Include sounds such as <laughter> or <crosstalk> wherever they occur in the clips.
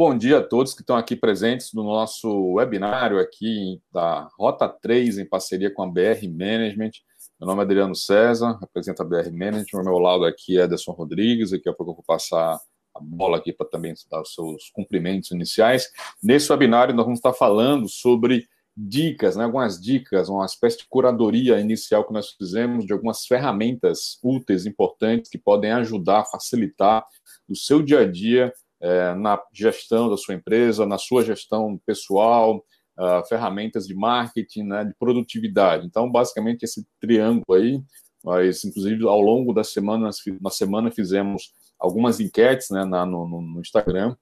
bom dia a todos que estão aqui presentes no nosso webinário aqui da Rota 3, em parceria com a BR Management. Meu nome é Adriano César, represento a BR Management. Ao meu lado aqui é Ederson Rodrigues. Daqui a pouco eu vou passar a bola aqui para também dar os seus cumprimentos iniciais. Nesse webinário, nós vamos estar falando sobre dicas, né, algumas dicas, uma espécie de curadoria inicial que nós fizemos de algumas ferramentas úteis, importantes, que podem ajudar, facilitar o seu dia a dia é, na gestão da sua empresa, na sua gestão pessoal, uh, ferramentas de marketing, né, de produtividade. Então, basicamente, esse triângulo aí, nós, inclusive, ao longo da semana, na semana fizemos algumas enquetes né, na, no, no Instagram,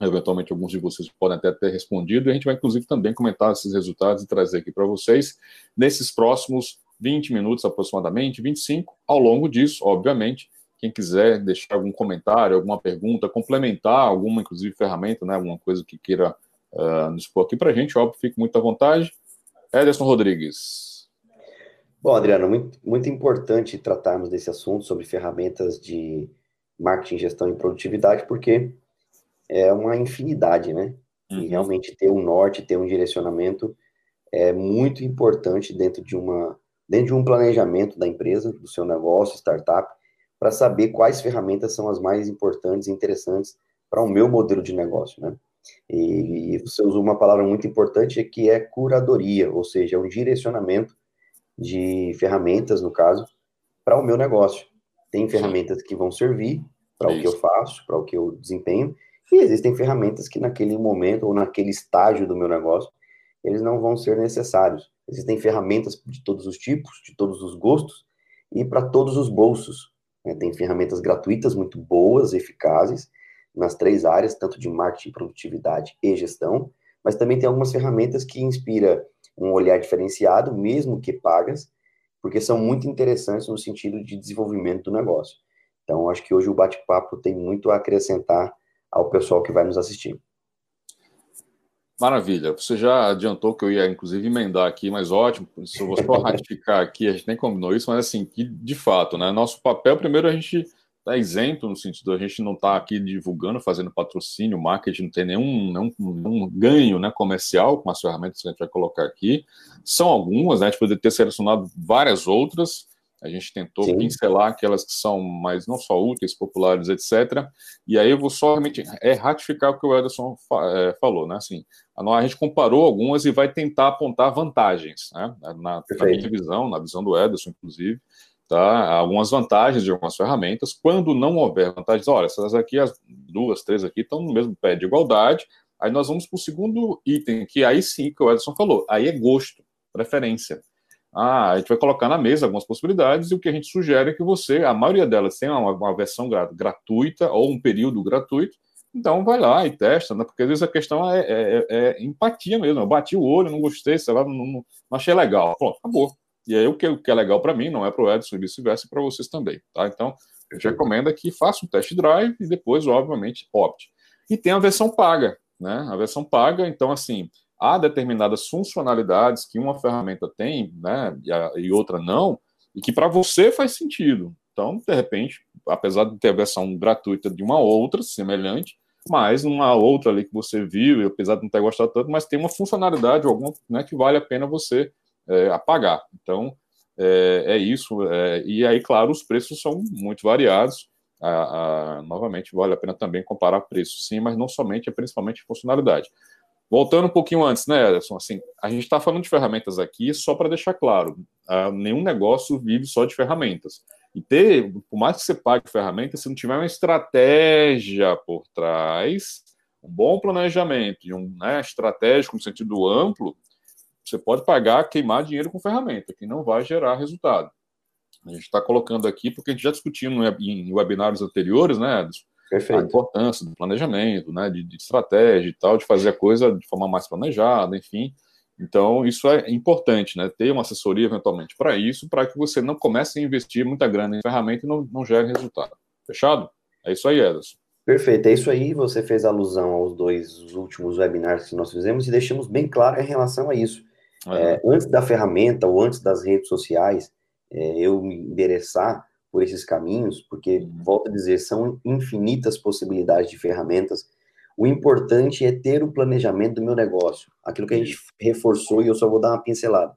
eventualmente alguns de vocês podem até ter respondido, e a gente vai, inclusive, também comentar esses resultados e trazer aqui para vocês nesses próximos 20 minutos aproximadamente, 25, ao longo disso, obviamente, quem quiser deixar algum comentário, alguma pergunta, complementar alguma, inclusive, ferramenta, né, alguma coisa que queira uh, nos expor aqui para a gente, óbvio, fique muito à vontade. Ederson Rodrigues. Bom, Adriano, muito, muito importante tratarmos desse assunto sobre ferramentas de marketing, gestão e produtividade, porque é uma infinidade, né? Uhum. E realmente ter um norte, ter um direcionamento é muito importante dentro de uma dentro de um planejamento da empresa, do seu negócio, startup, para saber quais ferramentas são as mais importantes e interessantes para o meu modelo de negócio, né? E você usou uma palavra muito importante que é curadoria, ou seja, é um direcionamento de ferramentas, no caso, para o meu negócio. Tem ferramentas que vão servir para o que eu faço, para o que eu desempenho, e existem ferramentas que naquele momento ou naquele estágio do meu negócio, eles não vão ser necessários. Existem ferramentas de todos os tipos, de todos os gostos e para todos os bolsos. Né? Tem ferramentas gratuitas muito boas, eficazes, nas três áreas, tanto de marketing, produtividade e gestão, mas também tem algumas ferramentas que inspira um olhar diferenciado, mesmo que pagas, porque são muito interessantes no sentido de desenvolvimento do negócio. Então, acho que hoje o bate-papo tem muito a acrescentar ao pessoal que vai nos assistir. Maravilha. Você já adiantou que eu ia, inclusive, emendar aqui, mas ótimo. Se eu vou só ratificar aqui, a gente nem combinou isso, mas assim, que de fato, né? Nosso papel, primeiro, a gente está isento no sentido, a gente não está aqui divulgando, fazendo patrocínio, marketing, não tem nenhum, nenhum, nenhum, ganho né, comercial com as ferramentas que a gente vai colocar aqui. São algumas, né? A gente poderia ter selecionado várias outras, a gente tentou Sim. pincelar aquelas que são mais não só úteis, populares, etc. E aí eu vou só realmente é, ratificar o que o Ederson é, falou, né? Assim, a, gente comparou algumas e vai tentar apontar vantagens, né? Na, na minha visão, na visão do Ederson, inclusive, tá? Algumas vantagens de algumas ferramentas. Quando não houver vantagens, olha, essas aqui, as duas, três aqui, estão no mesmo pé de igualdade. Aí nós vamos para o segundo item, que aí sim que o Ederson falou, aí é gosto, preferência. Ah, a gente vai colocar na mesa algumas possibilidades e o que a gente sugere é que você, a maioria delas tem uma, uma versão gratuita ou um período gratuito, então vai lá e testa, né? Porque às vezes a questão é, é, é, é empatia mesmo. Eu bati o olho, não gostei, sei lá, não, não, achei legal. Pronto, acabou. E aí o que, o que é legal para mim não é para o Edson e vice-versa para vocês também, tá? Então, a gente recomenda que faça um test drive e depois, obviamente, opte. E tem a versão paga, né? A versão paga, então, assim, há determinadas funcionalidades que uma ferramenta tem, né, e, a, e outra não, e que para você faz sentido. Então, de repente, apesar de ter a versão gratuita de uma outra semelhante, mas uma outra ali que você viu, apesar de não ter gostado tanto, mas tem uma funcionalidade alguma né, que vale a pena você é, apagar. Então, é, é isso. É, e aí, claro, os preços são muito variados. Novamente, vale a pena também comparar preços, sim, mas não somente, é principalmente funcionalidade. Voltando um pouquinho antes, né, Ederson? Assim, a gente está falando de ferramentas aqui só para deixar claro: uh, nenhum negócio vive só de ferramentas. E ter, por mais que você pague ferramentas, se não tiver uma estratégia por trás, um bom planejamento e um né, estratégico no sentido amplo, você pode pagar, queimar dinheiro com ferramenta, que não vai gerar resultado. A gente está colocando aqui, porque a gente já discutiu em webinários anteriores, né, Ederson? Perfeito. a importância do planejamento, né, de, de, estratégia e tal, de fazer a coisa de forma mais planejada, enfim. Então, isso é importante, né, ter uma assessoria eventualmente para isso, para que você não comece a investir muita grana em ferramenta e não, não gere resultado. Fechado? É isso aí, Ederson. Perfeito, é isso aí. Você fez alusão aos dois últimos webinars que nós fizemos e deixamos bem claro em relação a isso. É. É, antes da ferramenta ou antes das redes sociais, é, eu me endereçar por esses caminhos, porque, volto a dizer, são infinitas possibilidades de ferramentas. O importante é ter o planejamento do meu negócio. Aquilo que a gente reforçou e eu só vou dar uma pincelada.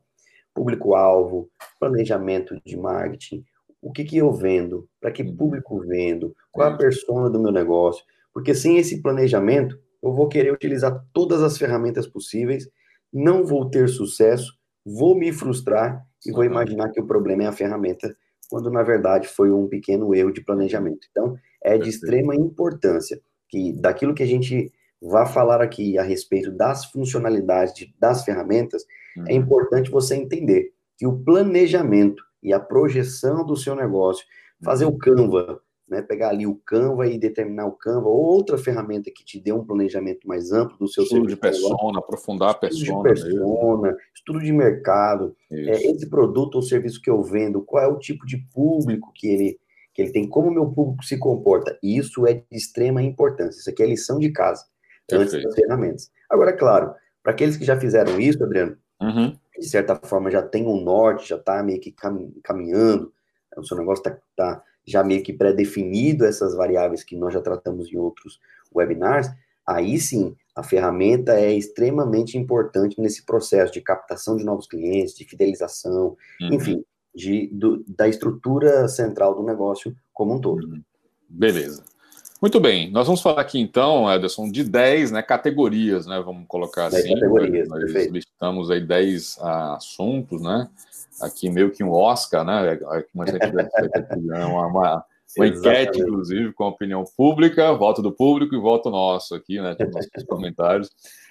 Público-alvo, planejamento de marketing, o que, que eu vendo, para que público vendo, qual a persona do meu negócio. Porque sem esse planejamento, eu vou querer utilizar todas as ferramentas possíveis, não vou ter sucesso, vou me frustrar e vou imaginar que o problema é a ferramenta, quando na verdade foi um pequeno erro de planejamento. Então, é de extrema importância que daquilo que a gente vai falar aqui a respeito das funcionalidades de, das ferramentas, é uhum. é importante você entender que o planejamento e a projeção do seu negócio, fazer o Canva, né, pegar ali o Canva e determinar o Canva, ou outra ferramenta que te dê um planejamento mais amplo do seu estudo de persona, aprofundar a persona, estudo de persona, estudo de mercado, é, esse produto ou serviço que eu vendo, qual é o tipo de público que ele que ele tem como o meu público se comporta. Isso é de extrema importância. Isso aqui é lição de casa, Perfeito. antes das ferramentas. Agora, claro, para aqueles que já fizeram isso, Adriano, uhum. de certa forma já tem um norte, já está meio que caminhando, o seu negócio está tá já meio que pré-definido essas variáveis que nós já tratamos em outros webinars, aí sim, a ferramenta é extremamente importante nesse processo de captação de novos clientes, de fidelização, uhum. enfim, de, do, da estrutura central do negócio como um todo. Uhum. Beleza. Muito bem, nós vamos falar aqui então, Ederson, de 10 né, categorias, né? Vamos colocar assim. Categorias, nós perfeito. listamos aí 10 ah, assuntos, né? Aqui meio que um Oscar, né? Como a gente uma, uma, uma enquete, inclusive, com a opinião pública, voto do público e voto nosso aqui, né? Nos <laughs> comentários.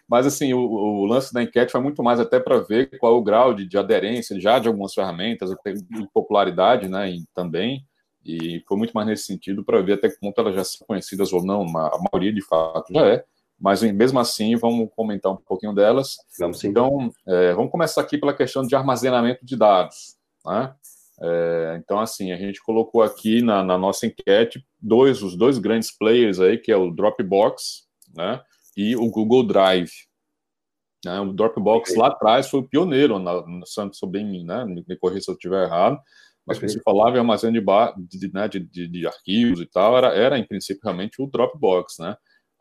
Mas, assim, o, o, lance da enquete foi muito mais até para ver qual é o grau de, de, aderência já de algumas ferramentas, de popularidade, né, e, também, e foi muito mais nesse sentido para ver até que ponto elas já são conhecidas ou não, a maioria de fato já é, mas mesmo assim vamos comentar um pouquinho delas. Vamos sim. Então, é, vamos começar aqui pela questão de armazenamento de dados, né? É, então, assim, a gente colocou aqui na, na, nossa enquete dois, os dois grandes players aí, que é o Dropbox, né? e o Google Drive. Né? O Dropbox lá atrás foi o pioneiro, na, na, sobre mim, né? Me, corrija se eu estiver errado, mas quando se falava em armazém de, de, né, de, de, de, arquivos e tal, era, era em princípio realmente o Dropbox, né?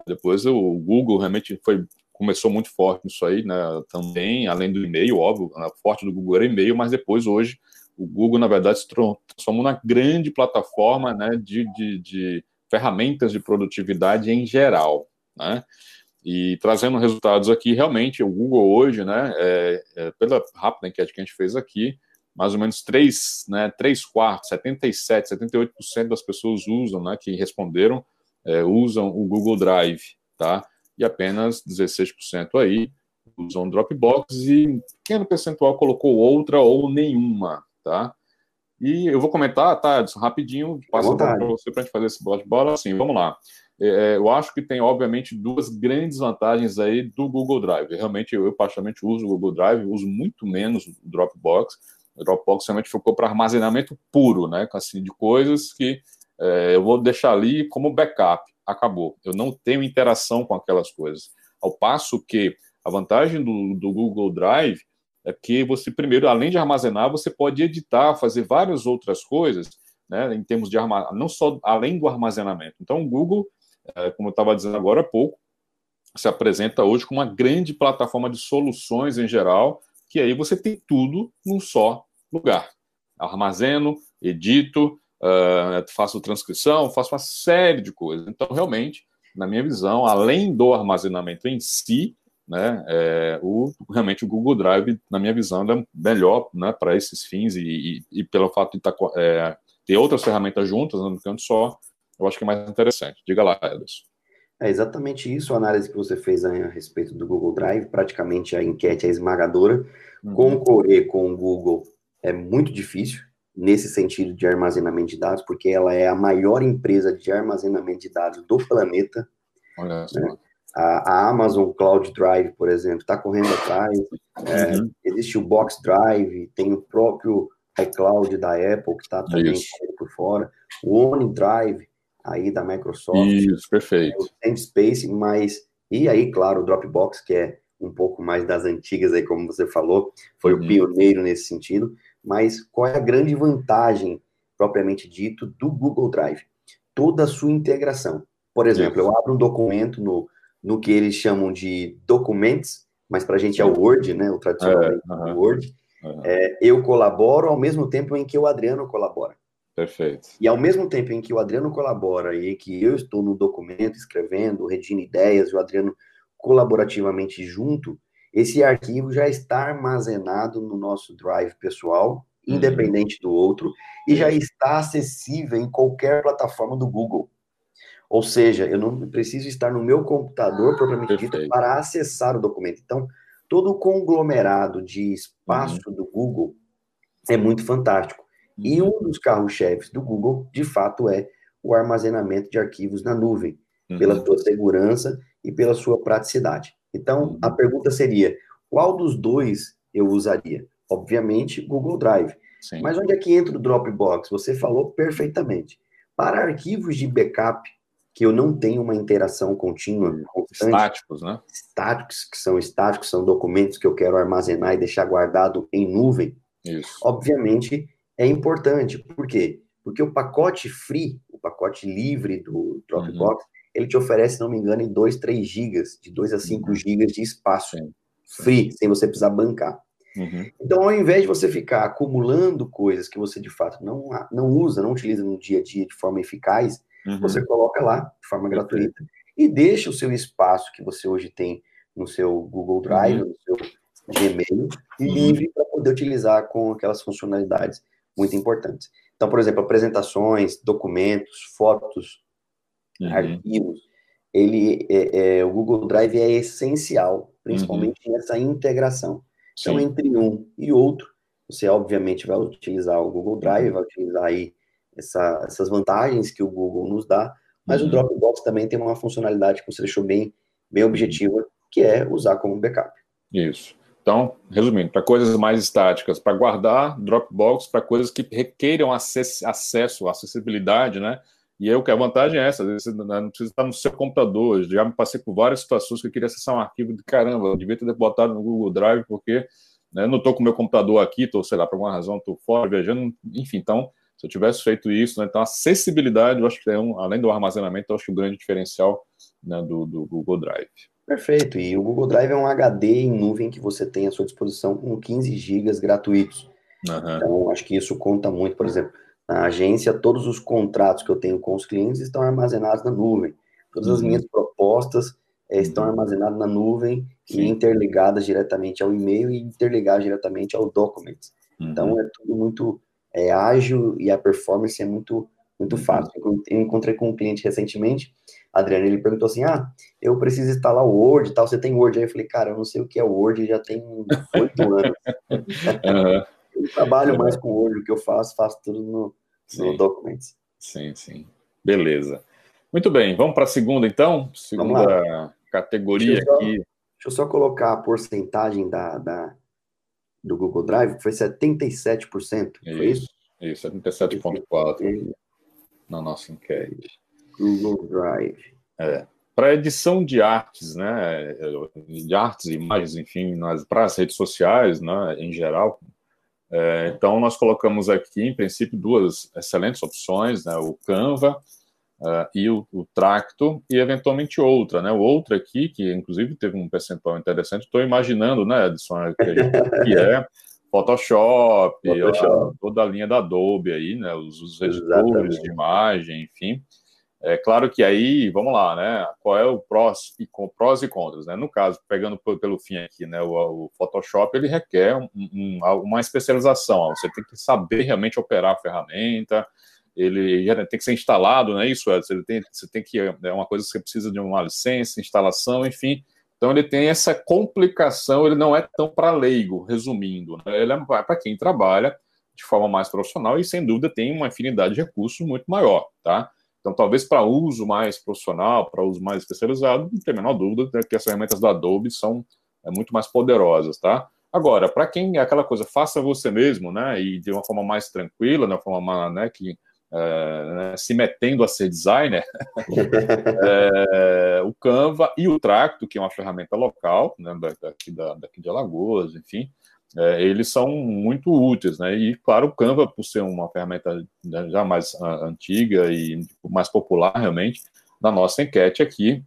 Depois o Google realmente foi começou muito forte nisso aí, né? Também, além do e-mail, óbvio, a forte do Google era e-mail, mas depois hoje o Google na verdade se transformou na grande plataforma, né? De, de, de ferramentas de produtividade em geral, né? E trazendo resultados aqui, realmente, o Google hoje, né, é, é, pela rápida enquete que a gente fez aqui, mais ou menos 3, né, 3 quartos, 77, 78% das pessoas usam, né, que responderam, é, usam o Google Drive, tá? E apenas 16% aí usam o Dropbox e um pequeno percentual colocou outra ou nenhuma, tá? E eu vou comentar, tá, rapidinho, passo para você para a gente fazer esse bate-bola. Assim, vamos lá. É, eu acho que tem, obviamente, duas grandes vantagens aí do Google Drive. Realmente, eu, eu particularmente uso o Google Drive, uso muito menos o Dropbox. O Dropbox realmente ficou para armazenamento puro, né? Assim, de coisas que é, eu vou deixar ali como backup. Acabou. Eu não tenho interação com aquelas coisas. Ao passo que a vantagem do, do Google Drive é que você, primeiro, além de armazenar, você pode editar, fazer várias outras coisas, né, em termos de armazenamento, não só além do armazenamento. Então, o Google é, como eu estava dizendo agora há pouco, se apresenta hoje como uma grande plataforma de soluções em geral, que aí você tem tudo num só lugar. Armazeno, edito, uh, faço transcrição, faço uma série de coisas. Então, realmente, na minha visão, além do armazenamento em si, né, é, o, realmente o Google Drive, na minha visão, é melhor né, para esses fins e, e, e, pelo fato de tá, é, ter outras ferramentas juntas, no canto só, eu acho que é mais interessante. Diga lá, Ederson. É exatamente isso, a análise que você fez a respeito do Google Drive, praticamente a enquete é esmagadora. Uhum. Concorrer com o Google é muito difícil, nesse sentido de armazenamento de dados, porque ela é a maior empresa de armazenamento de dados do planeta. Olha né? a, a, Amazon Cloud Drive, por exemplo, está correndo atrás. É, uhum. existe o Box Drive, tem o próprio iCloud da Apple, que está também por fora. O OneDrive, aí da Microsoft. Isso, perfeito. O Space, mas e aí, claro, o Dropbox, que é um pouco mais das antigas aí, como você falou, foi uhum. o pioneiro nesse sentido. Mas qual é a grande vantagem, propriamente dito, do Google Drive? Toda a sua integração. Por exemplo, eu abro um documento no, no que eles chamam de documentos, mas para a gente é o Word, né? O tradicional é, uhum. Word. Uhum. É, eu colaboro ao mesmo tempo em que o Adriano colabora. Perfeito. E ao mesmo tempo em que o Adriano colabora e que eu estou no documento escrevendo, redigindo ideias, e o Adriano colaborativamente junto, esse arquivo já está armazenado no nosso Drive pessoal, uhum. independente do outro, e já está acessível em qualquer plataforma do Google. Ou seja, eu não preciso estar no meu computador, propriamente dito, para acessar o documento. Então, todo o conglomerado de espaço uhum. do Google é muito fantástico. E uhum. um dos carros-chefes do Google, de fato, é o armazenamento de arquivos na nuvem, uhum. pela sua segurança e pela sua praticidade. Então, a uhum. pergunta seria: qual dos dois eu usaria? Obviamente, Google Drive. Sim. Mas onde é que entra o Dropbox? Você falou perfeitamente. Para arquivos de backup, que eu não tenho uma interação contínua, constante, estáticos, né? Estáticos, que são estáticos, são documentos que eu quero armazenar e deixar guardado em nuvem. Isso. Obviamente, é importante. Por quê? Porque o pacote free, o pacote livre do Dropbox, uhum. Ele te oferece, se não me engano, em 2, 3 gigas, de 2 a 5 uhum. gigas de espaço. Sim. Free, sem você precisar bancar. Uhum. Então, ao invés de você ficar acumulando coisas que você de fato não, não usa, não utiliza no dia a dia de forma eficaz, uhum. você coloca lá de forma gratuita e deixa o seu espaço que você hoje tem no seu Google Drive, uhum. no seu Gmail, livre para poder utilizar com aquelas funcionalidades muito importantes. Então, por exemplo, apresentações, documentos, fotos, uhum. arquivos, ele, é, é, o Google Drive é essencial, principalmente uhum. nessa integração. Então, Sim. entre um e outro, você obviamente vai utilizar o Google Drive, uhum. vai utilizar aí essa, essas vantagens que o Google nos dá, mas uhum. o Dropbox também tem uma funcionalidade que você deixou bem, bem objetiva, que é usar como backup. Isso. Então, resumindo, para coisas mais estáticas, para guardar Dropbox, para coisas que requeiram acess acesso, acessibilidade, né? E aí, o que a vantagem é essa, você não precisa estar no seu computador. Já me passei por várias situações que eu queria acessar um arquivo de caramba, eu devia ter botado no Google Drive, porque né, não estou com o meu computador aqui, estou, sei lá, por alguma razão, estou fora, viajando, enfim, então, se eu tivesse feito isso, né, então, acessibilidade, eu acho que é um, além do armazenamento, eu acho que o grande diferencial né, do, do Google Drive. Perfeito, e o Google Drive é um HD em nuvem que você tem à sua disposição com 15 GB gratuitos. Uhum. Então, acho que isso conta muito, por exemplo, na agência, todos os contratos que eu tenho com os clientes estão armazenados na nuvem. Todas uhum. as minhas propostas é, estão uhum. armazenadas na nuvem Sim. e interligadas diretamente ao e-mail e interligadas diretamente ao Documents. Uhum. Então, é tudo muito é, ágil e a performance é muito, muito uhum. fácil. Eu encontrei com um cliente recentemente, Adriano, ele perguntou assim, ah, eu preciso instalar o Word e tal, você tem Word? Aí eu falei, cara, eu não sei o que é Word, já tem oito <laughs> anos. Eu trabalho mais com o que eu faço, faço tudo no, no Documents. Sim, sim. Beleza. Muito bem, vamos para a segunda então? Segunda categoria deixa aqui. deixa eu só colocar a porcentagem da, da, do Google Drive, que foi 77%. Foi isso? Isso, 77,4% na nossa enquete. Google Drive. É. Para edição de artes, né, de artes, imagens, enfim, para as redes sociais, né, em geral, é, então, nós colocamos aqui, em princípio, duas excelentes opções, né, o Canva uh, e o, o, Tracto, e eventualmente outra. Né, o outro aqui, que inclusive teve um percentual interessante, estou imaginando, né, Edson, que, gente, que é Photoshop, Photoshop. A, toda a linha da Adobe aí, né, os, os editores de imagem, enfim. É claro que aí, vamos lá, né? Qual é o prós e, prós e contras, né? No caso, pegando pelo fim aqui, né? O, o Photoshop ele requer um, um, uma especialização. Você tem que saber realmente operar a ferramenta. Ele tem que ser instalado? Isso é, você tem, você tem que é uma coisa que você precisa de uma licença, instalação, enfim. Então ele tem essa complicação. Ele não é tão para leigo, resumindo. Né? Ele é para quem trabalha de forma mais profissional e sem dúvida tem uma afinidade de recursos muito maior, tá? Então, talvez para uso mais profissional, para uso mais especializado, não tem a menor dúvida né, que as ferramentas da Adobe são é, muito mais poderosas, tá? Agora, para quem é aquela coisa, faça você mesmo, né, e de uma forma mais tranquila, de uma forma né, que é, né, se metendo a ser designer, <laughs> é, o Canva e o Tracto, que é uma ferramenta local, né, daqui, da, daqui de Alagoas, enfim, é, eles são muito úteis, né? E claro, o Canva, por ser uma ferramenta já mais uh, antiga e mais popular realmente, na nossa enquete aqui,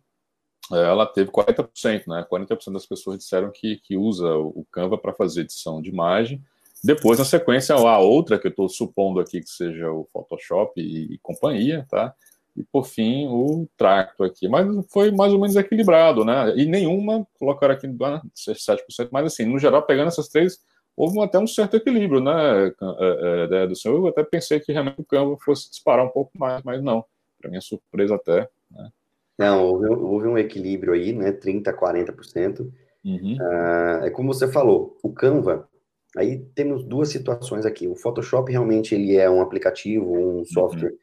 ela teve 40%, né? 40% das pessoas disseram que, que usa o Canva para fazer edição de imagem. Depois, na sequência, a outra, que eu estou supondo aqui que seja o Photoshop e, e, companhia, tá? E, por fim, o Tracto aqui. Mas foi mais ou menos equilibrado, né? E nenhuma colocaram aqui 7%, mas, assim, no geral, pegando essas três, houve até um certo equilíbrio, né, é, é, do senhor. Eu até pensei que realmente o Canva fosse disparar um pouco mais, mas não. Para minha surpresa até, né? Não, houve, houve, um equilíbrio aí, né? 30%, 40%. Uhum. Uh, é como você falou, o Canva, aí temos duas situações aqui. O Photoshop realmente ele é um aplicativo, um uhum. software uhum.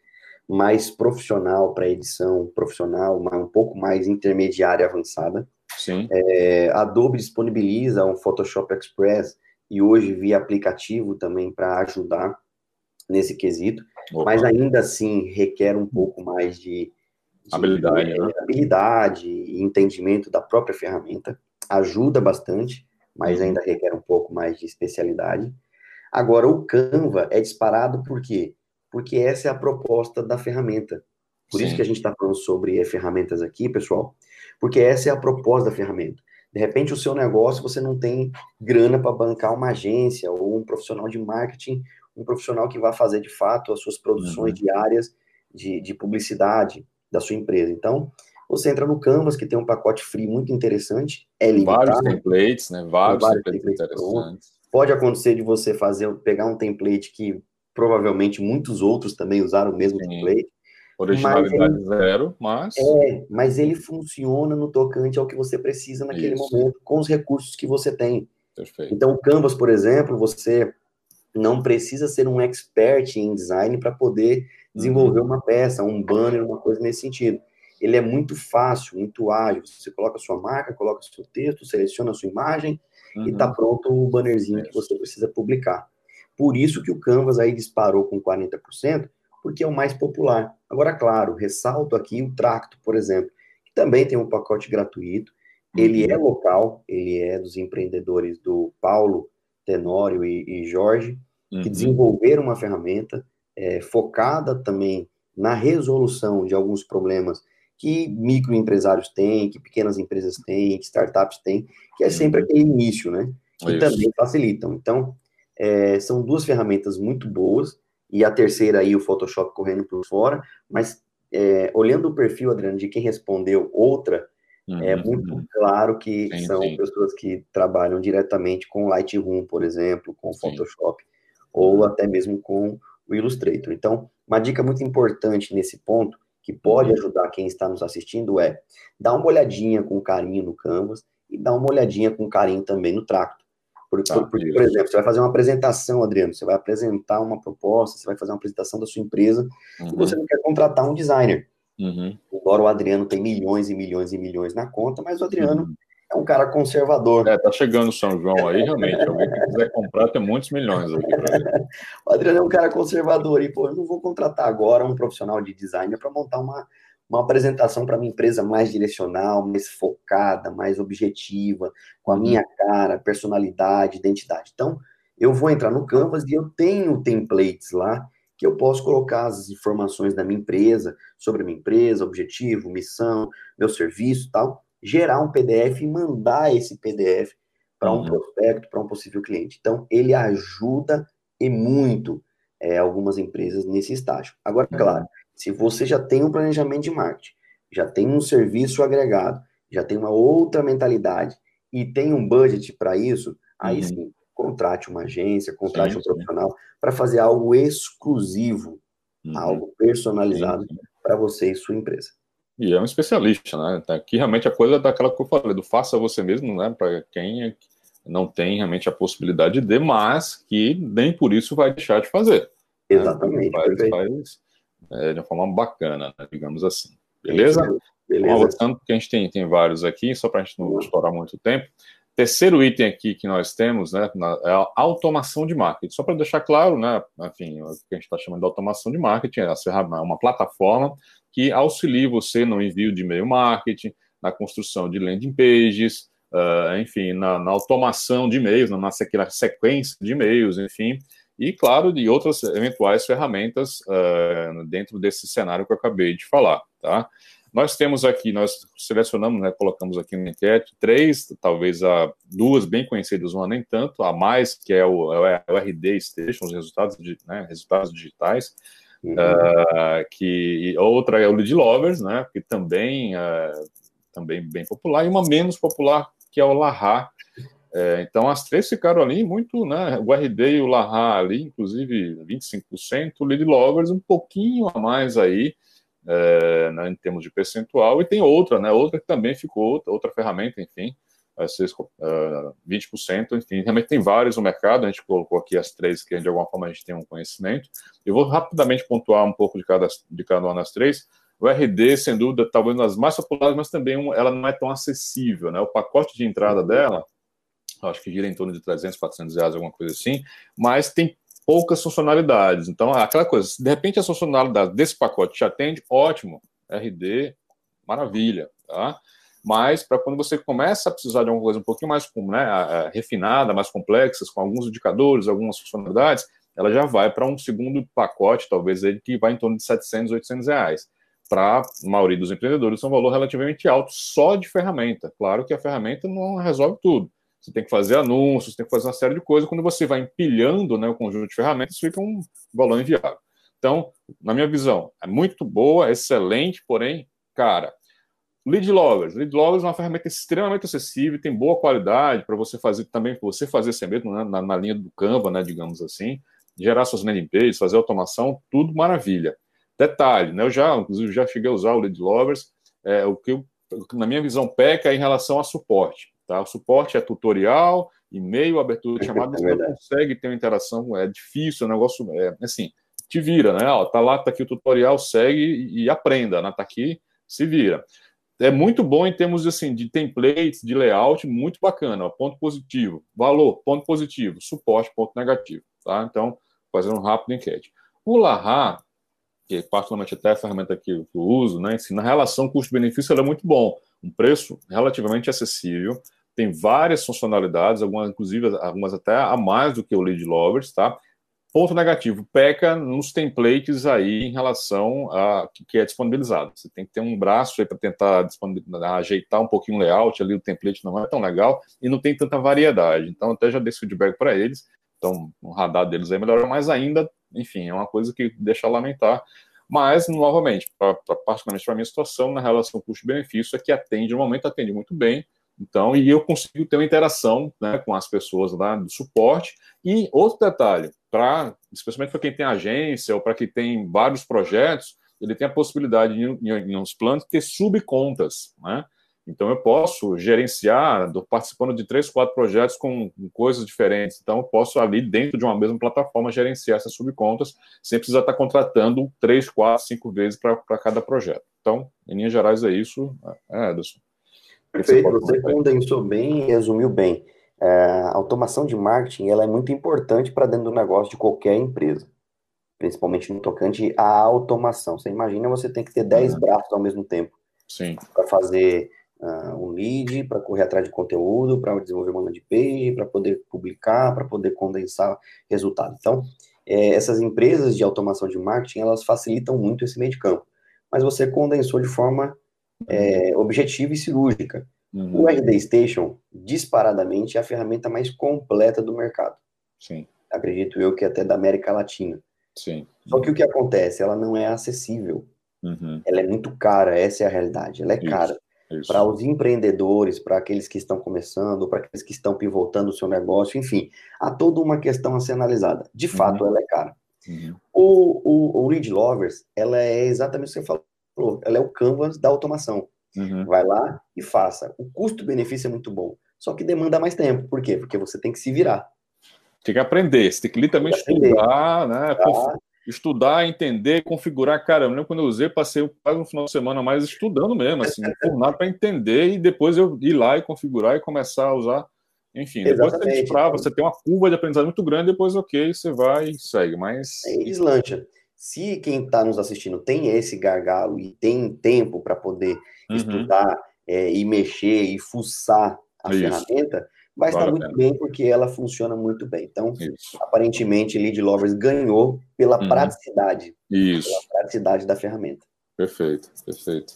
Mais profissional para edição profissional, um pouco mais intermediária avançada. Sim. É, Adobe disponibiliza um Photoshop Express e hoje via aplicativo também para ajudar nesse quesito, Opa. mas ainda assim requer um pouco mais de habilidade, né? habilidade e entendimento da própria ferramenta. Ajuda bastante, mas uhum. ainda requer um pouco mais de especialidade. Agora, o Canva é disparado por quê? Porque essa é a proposta da ferramenta. Por Sim. isso que a gente está falando sobre ferramentas aqui, pessoal, porque essa é a proposta da ferramenta. De repente, o seu negócio, você não tem grana para bancar uma agência ou um profissional de marketing, um profissional que vai fazer de fato as suas produções uhum. diárias de, de publicidade, da sua empresa. Então, você entra no Canvas, que tem um pacote free muito interessante, é limitado. Vários templates, né? Vários, vários templates, templates interessantes. Pode acontecer de você fazer, pegar um template que provavelmente muitos outros também usaram o mesmo Sim. template. Originalidade mas ele, zero, mas. É, mas ele funciona no tocante ao que você precisa naquele Isso. momento, com os recursos que você tem. Perfeito. Então, o Canvas, por exemplo, você não precisa ser um expert em design para poder desenvolver uhum. uma peça, um banner, uma coisa nesse sentido. Ele é muito fácil, muito ágil. Você coloca a sua marca, coloca o seu texto, seleciona a sua imagem uhum. e está pronto o bannerzinho é. que você precisa publicar. Por isso que o Canvas aí disparou com 40%, porque é o mais popular. Agora, claro, ressalto aqui o Tracto, por exemplo, que também tem um pacote gratuito. Ele uhum. é local, ele é dos empreendedores do Paulo Tenório e, e Jorge, que uhum. desenvolveram uma ferramenta é, focada também na resolução de alguns problemas que microempresários têm, que pequenas empresas têm, que startups têm, que é sempre uhum. aquele início, né? Que Isso. também facilitam. Então, é, são duas ferramentas muito boas, e a terceira aí, o Photoshop correndo por fora, mas é, olhando o perfil, Adriano, de quem respondeu outra, é uhum. é muito claro que sim, são sim. pessoas que trabalham diretamente com Lightroom, por exemplo, com Photoshop, sim. ou até mesmo com o Illustrator. Então, uma dica muito importante nesse ponto, que pode uhum. ajudar quem está nos assistindo, é dar uma olhadinha com carinho no Canvas e dar uma olhadinha com carinho também no Tracto. Por, tá, por, por, por, exemplo, você vai fazer uma apresentação, Adriano, você vai apresentar uma proposta, você vai fazer uma apresentação da sua empresa, uhum. e você não quer contratar um designer. Uhum. Embora o Adriano tem milhões e milhões e milhões na conta, mas o Adriano uhum é um cara conservador. É, tá chegando o São João aí, realmente. Alguém que quiser comprar tem muitos milhões aqui <laughs> O Adriano é um cara conservador e, pô, eu não vou contratar agora um profissional de design para montar uma, uma apresentação para minha empresa mais direcional, mais focada, mais objetiva, com a uhum. minha cara, personalidade, identidade. Então, eu vou entrar no Canvas e eu tenho templates lá que eu posso colocar as informações da minha empresa, sobre a minha empresa, objetivo, missão, meu serviço tal gerar um PDF e mandar esse PDF para um uhum. prospecto, para um possível cliente. Então, ele ajuda e muito é, algumas empresas nesse estágio. Agora, uhum. claro, se você já tem um planejamento de marketing, já tem um serviço agregado, já tem uma outra mentalidade e tem um budget para isso, aí uhum. sim, contrate uma agência, contrate sim, um profissional para fazer algo exclusivo, uhum. algo personalizado para você e sua empresa. E é um especialista, né? Aqui realmente a coisa é daquela que eu falei, do faça você mesmo, né? Para quem não tem realmente a possibilidade de, mas que nem por isso vai deixar de fazer. Né? Exatamente. Né? Faz, faz é, de uma forma bacana, né? digamos assim. Beleza? Beleza. Avançando, porque a gente tem, tem vários aqui, só para a gente não estourar muito tempo. Terceiro item aqui que nós temos, né, é a automação de marketing. Só para deixar claro, né, enfim, o que a gente está chamando de automação de marketing é uma plataforma que auxilia você no envio de e-mail marketing, na construção de landing pages, uh, enfim, na, na, automação de e-mails, na, na sequência de e-mails, enfim, e, claro, de outras eventuais ferramentas uh, dentro desse cenário que eu acabei de falar, tá? Nós temos aqui, nós selecionamos, né, colocamos aqui na enquete, três, talvez a, duas bem conhecidas, uma nem tanto, a mais, que é o, é o RD Station, os resultados, de, né, resultados digitais, uhum. uh, que outra é o Lead Lovers, né, que também, uh, também bem popular, e uma menos popular, que é o Lahar, é, então, as três ficaram ali muito, né? O RD e o Lahar ali, inclusive 25%, o Lead Lovers um pouquinho a mais aí, é, né, em termos de percentual, e tem outra, né? Outra que também ficou, outra, ferramenta, enfim, uh, 20%, enfim, realmente tem vários no mercado, a gente colocou aqui as três que de alguma forma a gente tem um conhecimento. Eu vou rapidamente pontuar um pouco de cada, de cada uma das três. O RD, sem dúvida, talvez uma das mais populares, mas também ela não é tão acessível, né? O pacote de entrada dela acho que gira em torno de 300, 400 reais, alguma coisa assim, mas tem poucas funcionalidades. Então, é aquela coisa, se de repente a funcionalidade desse pacote te atende, ótimo, RD, maravilha, tá? Mas para quando você começa a precisar de alguma coisa um pouquinho mais né, refinada, mais complexa, com alguns indicadores, algumas funcionalidades, ela já vai para um segundo pacote, talvez ele que vai em torno de 700, 800 reais. Para a maioria dos empreendedores, é um valor relativamente alto só de ferramenta. Claro que a ferramenta não resolve tudo você tem que fazer anúncios, tem que fazer uma série de coisas. Quando você vai empilhando né, o conjunto de ferramentas, fica um valor inviável. Então, na minha visão, é muito boa, excelente, porém, cara, Lead Loggers. Lead é uma ferramenta extremamente acessível, tem boa qualidade para você fazer também, você fazer assim mesmo, né, na, na, linha do Canva, né, digamos assim, gerar suas landing pages, fazer automação, tudo maravilha. Detalhe, né, eu já, inclusive, já cheguei a usar o Lead Loggers, é, o que, eu, na minha visão, peca é em relação a suporte. Tá? O suporte é tutorial, e-mail, abertura de chamada, você não consegue ter uma interação, é difícil, o negócio é assim, te vira, né? Ó, tá lá, tá aqui o tutorial, segue e, e aprenda, né? Tá aqui, se vira. É muito bom em termos assim, de templates, de layout, muito bacana. Ó, ponto positivo, valor, ponto positivo, suporte, ponto negativo. Tá? Então, fazendo um rápido enquete. O Laha, que é particularmente até a ferramenta que eu uso, né, assim, na relação custo-benefício, ela é muito bom. Um preço relativamente acessível, tem várias funcionalidades, algumas, inclusive, algumas até a mais do que o Lead Lovers, tá? Ponto negativo, peca nos templates aí em relação a que é disponibilizado. Você tem que ter um braço aí para tentar ajeitar um pouquinho o layout ali, o template não é tão legal e não tem tanta variedade. Então, até já dei esse feedback para eles. Então, o radar deles aí melhorou, mas ainda, enfim, é uma coisa que deixa lamentar. Mas, novamente, pra, pra, particularmente para a minha situação, na relação custo-benefício, é que atende, no momento atende muito bem, então, e eu consigo ter uma interação né, com as pessoas lá do suporte. E outro detalhe, para especialmente para quem tem agência ou para quem tem vários projetos, ele tem a possibilidade, em, em, em uns planos, ter subcontas. Né? Então, eu posso gerenciar, participando de três, quatro projetos com, com, coisas diferentes. Então, eu posso, ali dentro de uma mesma plataforma, gerenciar essas subcontas, sem precisar estar contratando três, quatro, cinco vezes para cada projeto. Então, em linhas gerais, é isso, é, Ederson. Perfeito, você condensou bem e resumiu bem. É, a automação de marketing ela é muito importante para dentro do negócio de qualquer empresa, principalmente no tocante à automação. Você imagina você tem que ter 10 uhum. braços ao mesmo tempo para fazer uh, um lead, para correr atrás de conteúdo, para desenvolver uma landing page, para poder publicar, para poder condensar resultado. Então, é, essas empresas de automação de marketing elas facilitam muito esse meio de campo, mas você condensou de forma é, objetiva e cirúrgica. Uhum. O RD Station, disparadamente, é a ferramenta mais completa do mercado. Sim. Acredito eu que até da América Latina. Sim. Só que o que acontece? Ela não é acessível. Uhum. Ela é muito cara, essa é a realidade. Ela é Isso. cara. Para os empreendedores, para aqueles que estão começando, para aqueles que estão pivotando o seu negócio, enfim, há toda uma questão a ser analisada. De fato, uhum. ela é cara. Uhum. O, o, o Lead Lovers, ela é exatamente o que você falou falou, ela é o canvas da automação. Uhum. Vai lá e faça. O custo-benefício é muito bom, só que demanda mais tempo. Por quê? Porque você tem que se virar. Tem que aprender, você tem que literalmente tem que estudar, né? Tá. Estudar, entender, configurar. Cara, eu lembro quando eu usei, passei quase um final de semana mais estudando mesmo, assim, nada para entender e depois eu ir lá e configurar e começar a usar. Enfim, depois você desfrava, você tem uma curva de aprendizado muito grande, depois, ok, você vai e segue, mas. É. Se quem está nos assistindo tem esse gargalo e tem tempo para poder uhum. estudar é, e mexer e fuçar a Isso. ferramenta, vai estar muito bem porque ela funciona muito bem. Então, Isso. aparentemente, Lead Lovers ganhou pela uhum. praticidade. Isso. Pela praticidade da ferramenta. Perfeito, perfeito.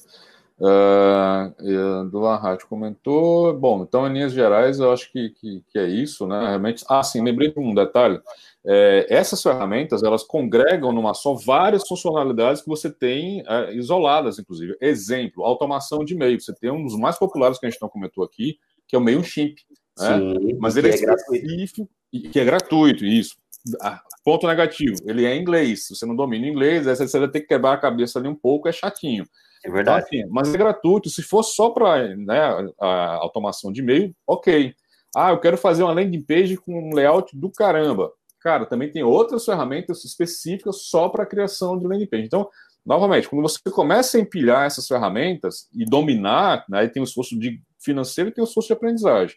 Uh, do Larrat comentou. Bom, então, em linhas gerais, eu acho que, que, que, é isso, né? Realmente. Ah, sim, lembrei de um detalhe. É, essas ferramentas, elas congregam numa só várias funcionalidades que você tem é, isoladas, inclusive. Exemplo, automação de e-mail. Você tem um dos mais populares que a gente não comentou aqui, que é o MailChimp. Né? Sim, Mas ele é, é específico, gratuito. que é gratuito, isso. Ah, ponto negativo, ele é em inglês. Se você não domina inglês, aí você vai ter que quebrar a cabeça ali um pouco, é chatinho. É verdade. Então, assim, mas é gratuito. Se for só para né, a automação de e-mail, ok. Ah, eu quero fazer uma landing page com um layout do caramba. Cara, também tem outras ferramentas específicas só para a criação de landing page. Então, novamente, quando você começa a empilhar essas ferramentas e dominar, né, tem o esforço de financeiro e tem o esforço de aprendizagem.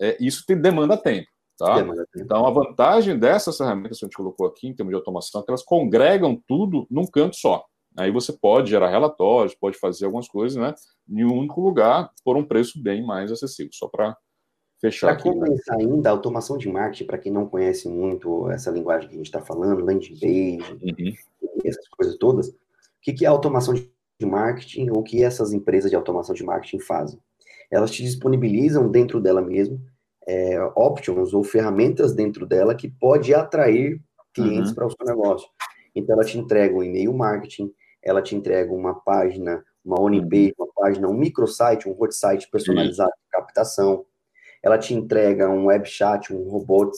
É, isso tem, demanda tempo. Tá? Demanda tempo. Então, a vantagem dessas ferramentas que a gente colocou aqui, em termos de automação, é que elas congregam tudo num canto só. Aí você pode gerar relatórios, pode fazer algumas coisas, né? Em um único lugar, por um preço bem mais acessível. Só para fechar pra aqui. Para começar né? ainda, a automação de marketing, para quem não conhece muito essa linguagem que a gente está falando, landing page, uhum. essas coisas todas, o que, que é automação de marketing ou o que essas empresas de automação de marketing fazem? Elas te disponibilizam dentro dela mesmo é, options ou ferramentas dentro dela que pode atrair clientes uhum. para o seu negócio. Então, ela te entrega um e-mail marketing, ela te entrega uma página, uma ONIB, uma página, um microsite, um hot site personalizado de captação. Ela te entrega um web chat, um robot,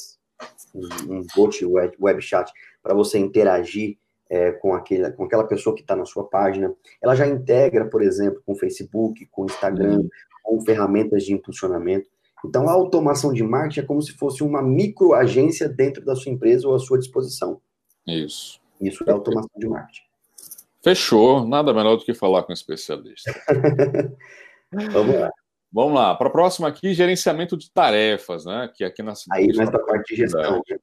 um, um bot web, web chat para você interagir é, com, aquele, com aquela pessoa que está na sua página. Ela já integra, por exemplo, com Facebook, com Instagram, uhum. com ferramentas de impulsionamento. Então, a automação de marketing é como se fosse uma microagência dentro da sua empresa ou à sua disposição. Isso. Isso é automação de marketing. Fechou. Nada melhor do que falar com um especialista. <laughs> Vamos lá. Vamos lá. Para a próxima aqui, gerenciamento de tarefas, né? Que aqui na Aí mais para a parte de gestão. Né?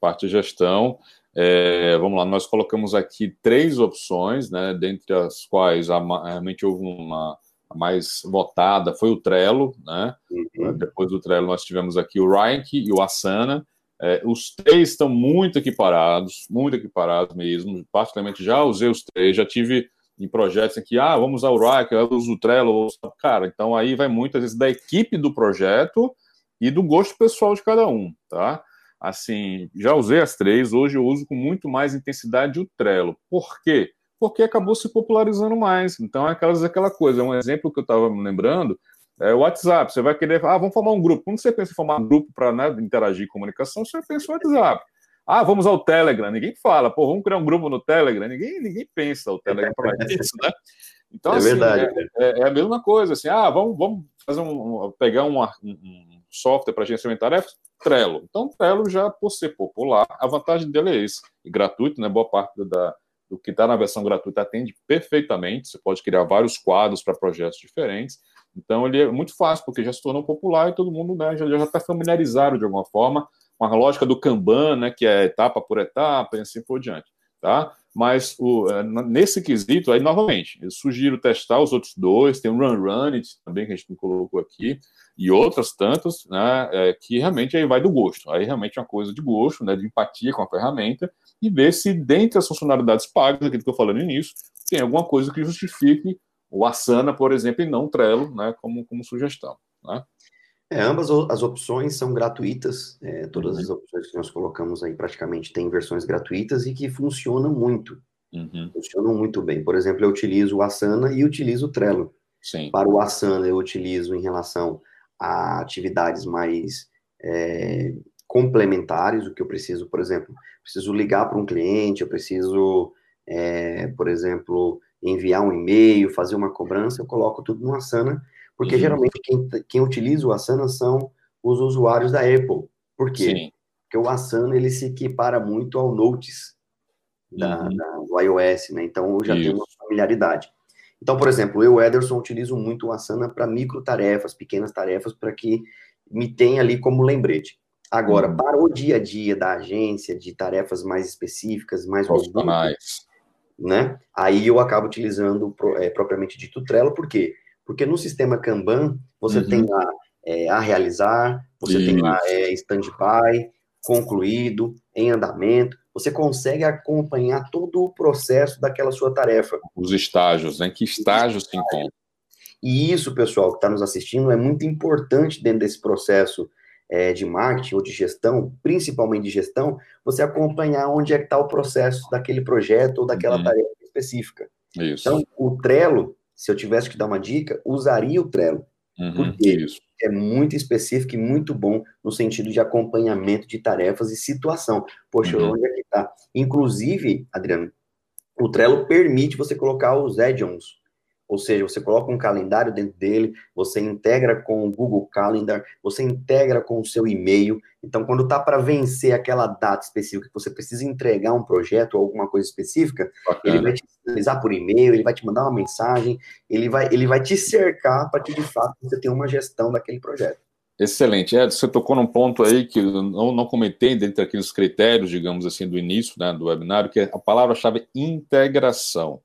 Parte de gestão. É, vamos lá, nós colocamos aqui três opções, né? Dentre as quais a, realmente houve uma a mais votada foi o Trello, né? Uhum. Depois do Trello nós tivemos aqui o Rank e o Asana. É, os três estão muito equiparados, muito equiparados mesmo. Particularmente já usei os três, já tive em projetos em que, ah, vamos usar o Rack, eu uso o Trello. Cara, então aí vai muitas vezes da equipe do projeto e do gosto pessoal de cada um, tá? Assim, já usei as três, hoje eu uso com muito mais intensidade o Trello. Por quê? Porque acabou se popularizando mais. Então, é aquelas, aquela coisa, um exemplo que eu estava me lembrando, é, o WhatsApp, você vai querer, ah, vamos formar um grupo. Quando você pensa em formar um grupo para né, interagir comunicação, você pensa no WhatsApp. Ah, vamos ao Telegram. Ninguém fala, pô, vamos criar um grupo no Telegram. Ninguém, ninguém pensa o Telegram para isso, né? Então, é assim, verdade. É, é, é, a mesma coisa, assim, ah, vamos, vamos fazer um, pegar um, um software para gerenciamento de tarefas, Trello. Então, Trello já, por ser popular, a vantagem dele é esse. E gratuito, né? Boa parte da, do que está na versão gratuita atende perfeitamente. Você pode criar vários quadros para projetos diferentes. Então ele é muito fácil, porque já se tornou popular e todo mundo né, já está familiarizado de alguma forma com a lógica do Kanban, né, que é etapa por etapa e assim por diante. Tá? Mas o, é, nesse quesito, aí novamente, eu sugiro testar os outros dois, tem o Run Run It também, que a gente não colocou aqui, e outras tantas, né, é, que realmente aí vai do gosto. Aí realmente é uma coisa de gosto, né, de empatia com a ferramenta, e ver se dentre as funcionalidades pagas, aquilo que eu falei no início, tem alguma coisa que justifique o Asana, por exemplo, e não o Trello, né, como, como sugestão. Né? É, ambas as opções são gratuitas, é, todas uhum. as opções que nós colocamos aí praticamente têm versões gratuitas e que funcionam muito. Uhum. Funcionam muito bem. Por exemplo, eu utilizo o Asana e utilizo o Trello. Sim. Para o Asana, eu utilizo em relação a atividades mais é, complementares, o que eu preciso, por exemplo, preciso ligar para um cliente, eu preciso, é, por exemplo, enviar um e-mail, fazer uma cobrança, eu coloco tudo no Asana, porque uhum. geralmente quem, quem utiliza o Asana são os usuários da Apple. Por quê? Sim. Porque o Asana ele se equipara muito ao Notes da, uhum. da, do iOS, né? Então eu já Isso. tenho uma familiaridade. Então, por exemplo, eu, Ederson, utilizo muito o Asana para micro tarefas, pequenas tarefas, para que me tenha ali como lembrete. Agora, uhum. para o dia a dia da agência, de tarefas mais específicas, mais profissionais, né? Aí eu acabo utilizando é, propriamente dito Trello, por quê? Porque no sistema Kanban, você uhum. tem lá é, a realizar, você Isso. tem lá é, stand-by, concluído, em andamento, você consegue acompanhar todo o processo daquela sua tarefa. Os estágios, né? que estágio se encontra. E isso, pessoal, que está nos assistindo, é muito importante dentro desse processo é, de marketing ou de gestão, principalmente de gestão, você acompanhar onde é que está o processo daquele projeto ou daquela uhum. tarefa específica. Isso. Então, o Trello, se eu tivesse que dar uma dica, usaria o Trello. Uhum, porque isso. é muito específico e muito bom no sentido de acompanhamento de tarefas e situação. Poxa, uhum. onde é que está? Inclusive, Adriano, o Trello permite você colocar os add-ons, ou seja, você coloca um calendário dentro dele, você integra com o Google Calendar, você integra com o seu e-mail. Então, quando tá para vencer aquela data específica que você precisa entregar um projeto ou alguma coisa específica, Bacana. ele vai te sinalizar por e-mail, ele vai te mandar uma mensagem, ele vai, ele vai te cercar para que de fato você tenha uma gestão daquele projeto. Excelente. É, você tocou num ponto aí que eu não, não comentei dentro daqueles critérios, digamos assim, do início né, do webinário, que é a palavra-chave integração.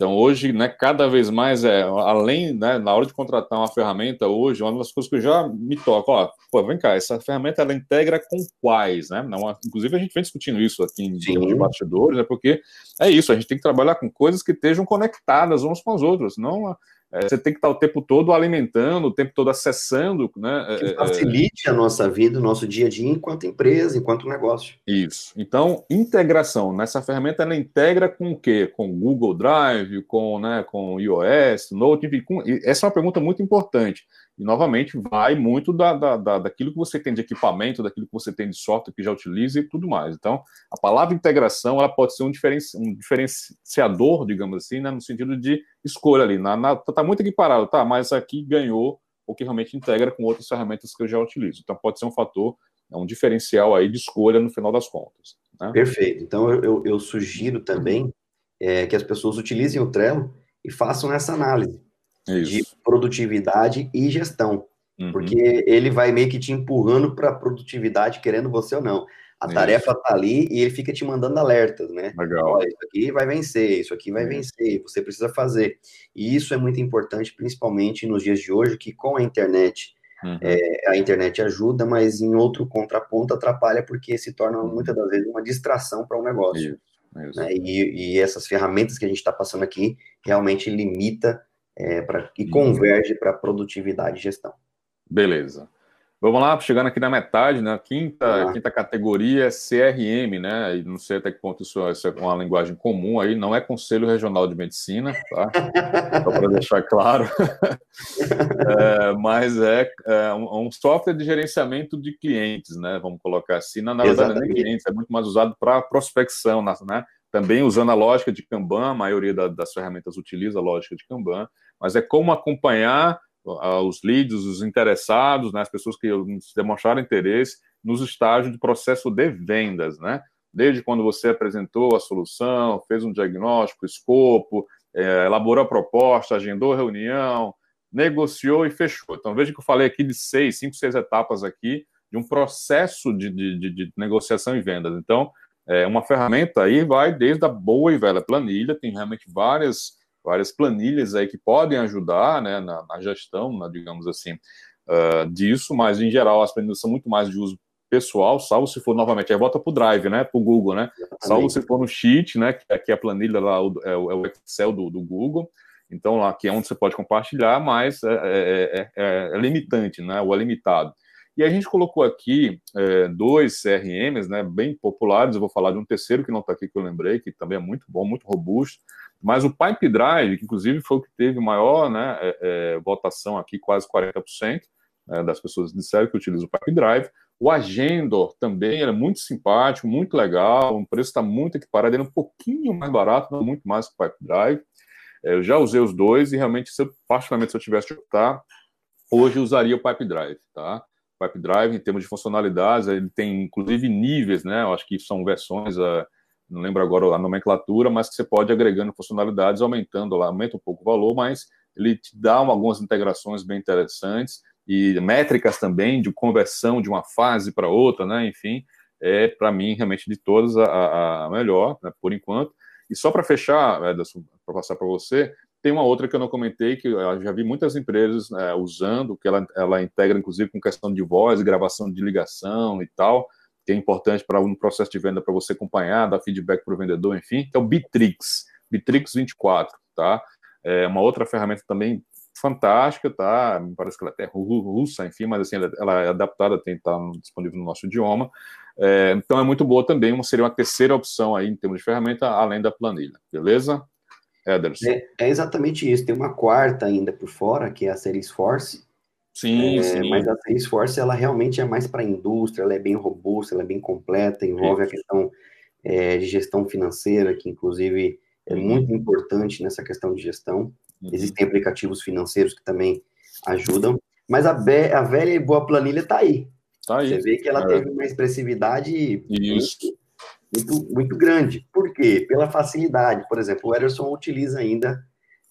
Então, hoje, né, cada vez mais, é, além, né, na hora de contratar uma ferramenta, hoje, uma das coisas que eu já me toco, ó, pô, vem cá, essa ferramenta, ela integra com quais, né? Não, inclusive, a gente vem discutindo isso aqui em de bastidores, né, porque é isso, a gente tem que trabalhar com coisas que estejam conectadas umas com as outras, não é, você tem que estar o tempo todo alimentando, o tempo todo acessando, né? Que é, é, facilite é, a nossa vida, o nosso dia a dia enquanto empresa, enquanto negócio. Isso. Então, integração. Nessa ferramenta, ela integra com o quê? Com Google Drive, com, né, com iOS, Note, enfim. Com... Essa é uma pergunta muito importante. E, novamente, vai muito da, da, da, daquilo que você tem de equipamento, daquilo que você tem de software que já utiliza e tudo mais. Então, a palavra integração ela pode ser um, diferenci, um diferenciador, digamos assim, né, no sentido de escolha ali. Na, na, tá muito equiparado, tá? Mas aqui ganhou porque realmente integra com outras ferramentas que eu já utilizo. Então, pode ser um fator, é um diferencial aí de escolha no final das contas. Né? Perfeito. Então, eu, eu sugiro também é, que as pessoas utilizem o Trello e façam essa análise isso. de produtividade e gestão. Uhum. Porque ele vai meio que te empurrando para produtividade, querendo você ou não. A isso. tarefa tá ali e ele fica te mandando alertas, né? Legal. Olha, isso aqui vai vencer, isso aqui vai vencer, você precisa fazer. E isso é muito importante, principalmente nos dias de hoje, que com a internet, uhum. é, a internet ajuda, mas em outro contraponto atrapalha, porque se torna uhum. muitas das vezes uma distração para o um negócio. Isso. Né? E, e, essas ferramentas que a gente está passando aqui realmente limita é, pra, e converge para produtividade e gestão. Beleza. Vamos lá, chegando aqui na metade, né? Quinta, quinta categoria é CRM, né? E não sei até que ponto isso, isso, é uma linguagem comum aí, não é Conselho Regional de Medicina, tá? <laughs> Só para deixar claro. <laughs> é, mas é, é um, um, software de gerenciamento de clientes, né? Vamos colocar assim. Na, na verdade, nem clientes, é muito mais usado para prospecção, né? Também usando a lógica de Kanban, a maioria da, das ferramentas utiliza a lógica de Kanban, mas é como acompanhar os leads, os interessados, né, as pessoas que demonstraram interesse nos estágios de processo de vendas, né? Desde quando você apresentou a solução, fez um diagnóstico, escopo, é, elaborou a proposta, agendou a reunião, negociou e fechou. Então veja que eu falei aqui de seis, cinco, seis etapas aqui de um processo de, de, de negociação e vendas. Então, é, uma ferramenta aí vai desde a boa e velha planilha, tem realmente várias várias planilhas aí que podem ajudar né, na, na gestão, na, digamos assim, uh, disso, mas em geral as planilhas são muito mais de uso pessoal, salvo se for novamente, aí volta para o Drive, né, para o Google, né, salvo se for no Sheet, né, que aqui é a planilha lá, é o, é o Excel do, do, Google, então lá que é onde você pode compartilhar, mas é, é, é, é limitante, né, ou é limitado. E a gente colocou aqui é, dois CRMs, né, bem populares. Eu vou falar de um terceiro que não está aqui que eu lembrei, que também é muito bom, muito robusto. Mas o Pipe Drive, que inclusive foi o que teve maior né, é, é, votação aqui, quase 40% né, das pessoas disseram que utilizam o Pipe Drive. O Agendor também é muito simpático, muito legal, o preço está muito equiparado, ele é um pouquinho mais barato, não muito mais que o Pipe Drive. É, eu já usei os dois e realmente, se eu, particularmente, se eu tivesse que optar, hoje usaria o Pipe Drive, tá? Pipe Drive, em termos de funcionalidades, ele tem inclusive níveis, né? Eu acho que são versões, uh, não lembro agora a nomenclatura, mas que você pode agregando funcionalidades, aumentando lá, aumenta um pouco o valor, mas ele te dá algumas integrações bem interessantes e métricas também de conversão de uma fase para outra, né? Enfim, é para mim realmente de todas a, a melhor, né, por enquanto. E só para fechar, para passar para você, tem uma outra que eu não comentei, que eu já vi muitas empresas é, usando, que ela, ela integra, inclusive, com questão de voz, gravação de ligação e tal, que é importante para um processo de venda para você acompanhar, dar feedback para o vendedor, enfim, que é o Bitrix, Bitrix 24, tá? É uma outra ferramenta também fantástica, tá? Me parece que ela é até russa, enfim, mas assim, ela, é adaptada, tem tá disponível no nosso idioma. É, então é muito boa também, seria uma terceira opção aí em termos de ferramenta, além da planilha, beleza? Ederson. É, é exatamente isso. Tem uma quarta ainda por fora, que é a Salesforce. Sim, é, sim. Mas a Salesforce, ela realmente é mais para a indústria, ela é bem robusta, ela é bem completa, envolve isso. a questão é, de gestão financeira, que inclusive é muito importante nessa questão de gestão. Uhum. Existem aplicativos financeiros que também ajudam. Mas a, a velha e boa planilha está aí. Tá aí. Você vê que ela é. teve uma expressividade Isso muito, muito grande. Por quê? Pela facilidade. Por exemplo, o Ederson utiliza ainda,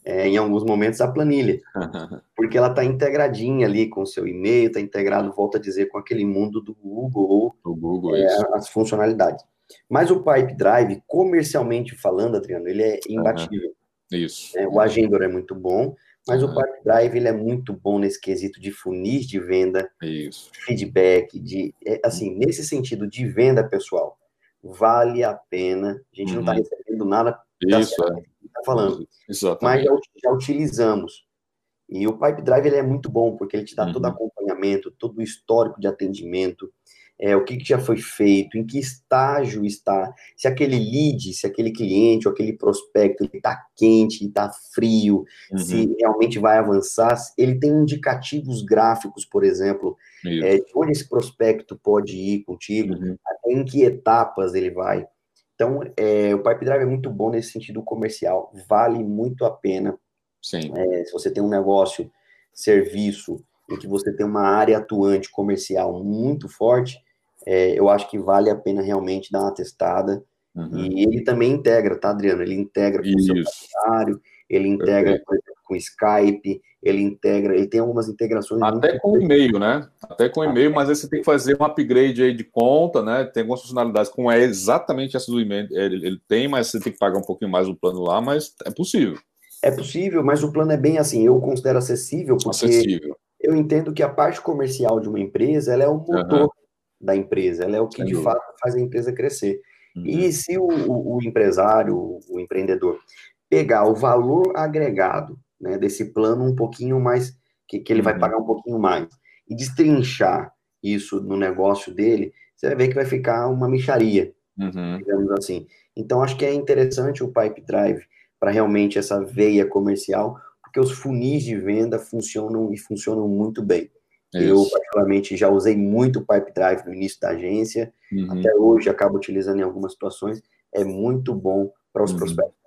é, em alguns momentos, a planilha, <laughs> porque ela está integradinha ali com o seu e-mail, está integrado, volta a dizer, com aquele mundo do Google, o Google é, as funcionalidades. Mas o Pipe Drive, comercialmente falando, Adriano, ele é imbatível. Isso. É, o Agendor é muito bom, mas o Pipe Drive ele é muito bom nesse quesito de funis de venda, Isso. feedback, de é, assim, nesse sentido de venda pessoal vale a pena. A gente tá uhum. não está recebendo nada Isso, é. está falando. Exatamente. Mas já, já, utilizamos. E o Pipe Drive ele é muito bom, porque ele te dá uhum. todo acompanhamento, todo o histórico de atendimento, é, o que, que, já foi feito, em que estágio está, se aquele lead, se aquele cliente ou aquele prospecto está quente, está frio, uhum. se realmente vai avançar. Ele tem indicativos gráficos, por exemplo, é, de onde esse prospecto pode ir contigo, uhum. em que etapas ele vai. Então, é, o Pipe Drive é muito bom nesse sentido comercial, vale muito a pena. Sim. É, se você tem um negócio, serviço, em que você tem uma área atuante comercial muito forte, é, eu acho que vale a pena realmente dar uma testada. Uhum. E ele também integra, tá, Adriano? Ele integra com o seu calendário, ele integra com Skype, ele integra, ele tem algumas integrações. Até com o e-mail, né? Até com e-mail, mas aí você tem que fazer um upgrade aí de conta, né? Tem algumas funcionalidades com é exatamente essa do e-mail. Ele, ele tem, mas você tem que pagar um pouquinho mais o plano lá, mas é possível. É possível, mas o plano é bem assim, eu considero acessível, porque acessível. eu entendo que a parte comercial de uma empresa ela é o motor uhum da empresa, ela é o que de fato faz a empresa crescer. Uhum. E se o, o, empresário, o empreendedor, pegar o valor agregado né, desse plano um pouquinho mais, que, que ele uhum. vai pagar um pouquinho mais, e destrinchar isso no negócio dele, você vai ver que vai ficar uma micharia, uhum. digamos assim. Então, acho que é interessante o Pipe Drive para realmente essa veia comercial, porque os funis de venda funcionam e funcionam muito bem. Isso. Eu, particularmente, já usei muito o Pipe Drive no início da agência, uhum. até hoje acabo utilizando em algumas situações, é muito bom para os uhum. prospectos.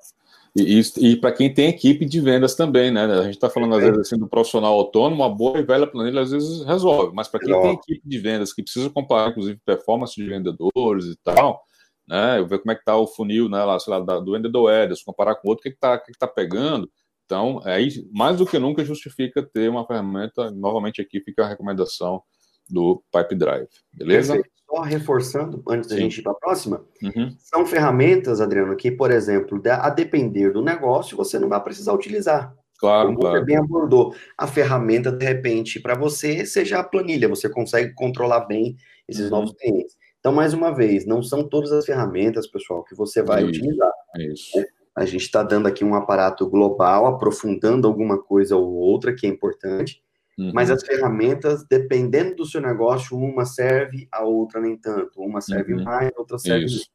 E, e, e para quem tem equipe de vendas também, né? A gente está falando, às vezes, assim, do profissional autônomo, uma boa e velha planilha às vezes resolve, mas para quem tem equipe de vendas, que precisa comparar, inclusive, performance de vendedores e tal, né? Eu ver como é que está o funil, né? Lá, sei lá, do vendedor Ederson, comparar com outro, o que está que que tá pegando então, aí, mais do que nunca justifica ter uma ferramenta, novamente aqui fica a recomendação do Pipe Drive, beleza? Perfeito. Só reforçando, antes da gente ir para a próxima, uhum. são ferramentas, Adriano, que, por exemplo, a depender do negócio, você não vai precisar utilizar. Claro, Como claro. você bem abordou, a ferramenta, de repente, para você, seja a planilha, você consegue controlar bem esses uhum. novos clientes. Então, mais uma vez, não são todas as ferramentas, pessoal, que você vai isso, utilizar. Isso. Né? A gente está dando aqui um aparato global, aprofundando alguma coisa ou outra que é importante, uhum. mas as ferramentas, dependendo do seu negócio, uma serve, a outra nem tanto. Uma serve uhum. mais, a outra serve Isso.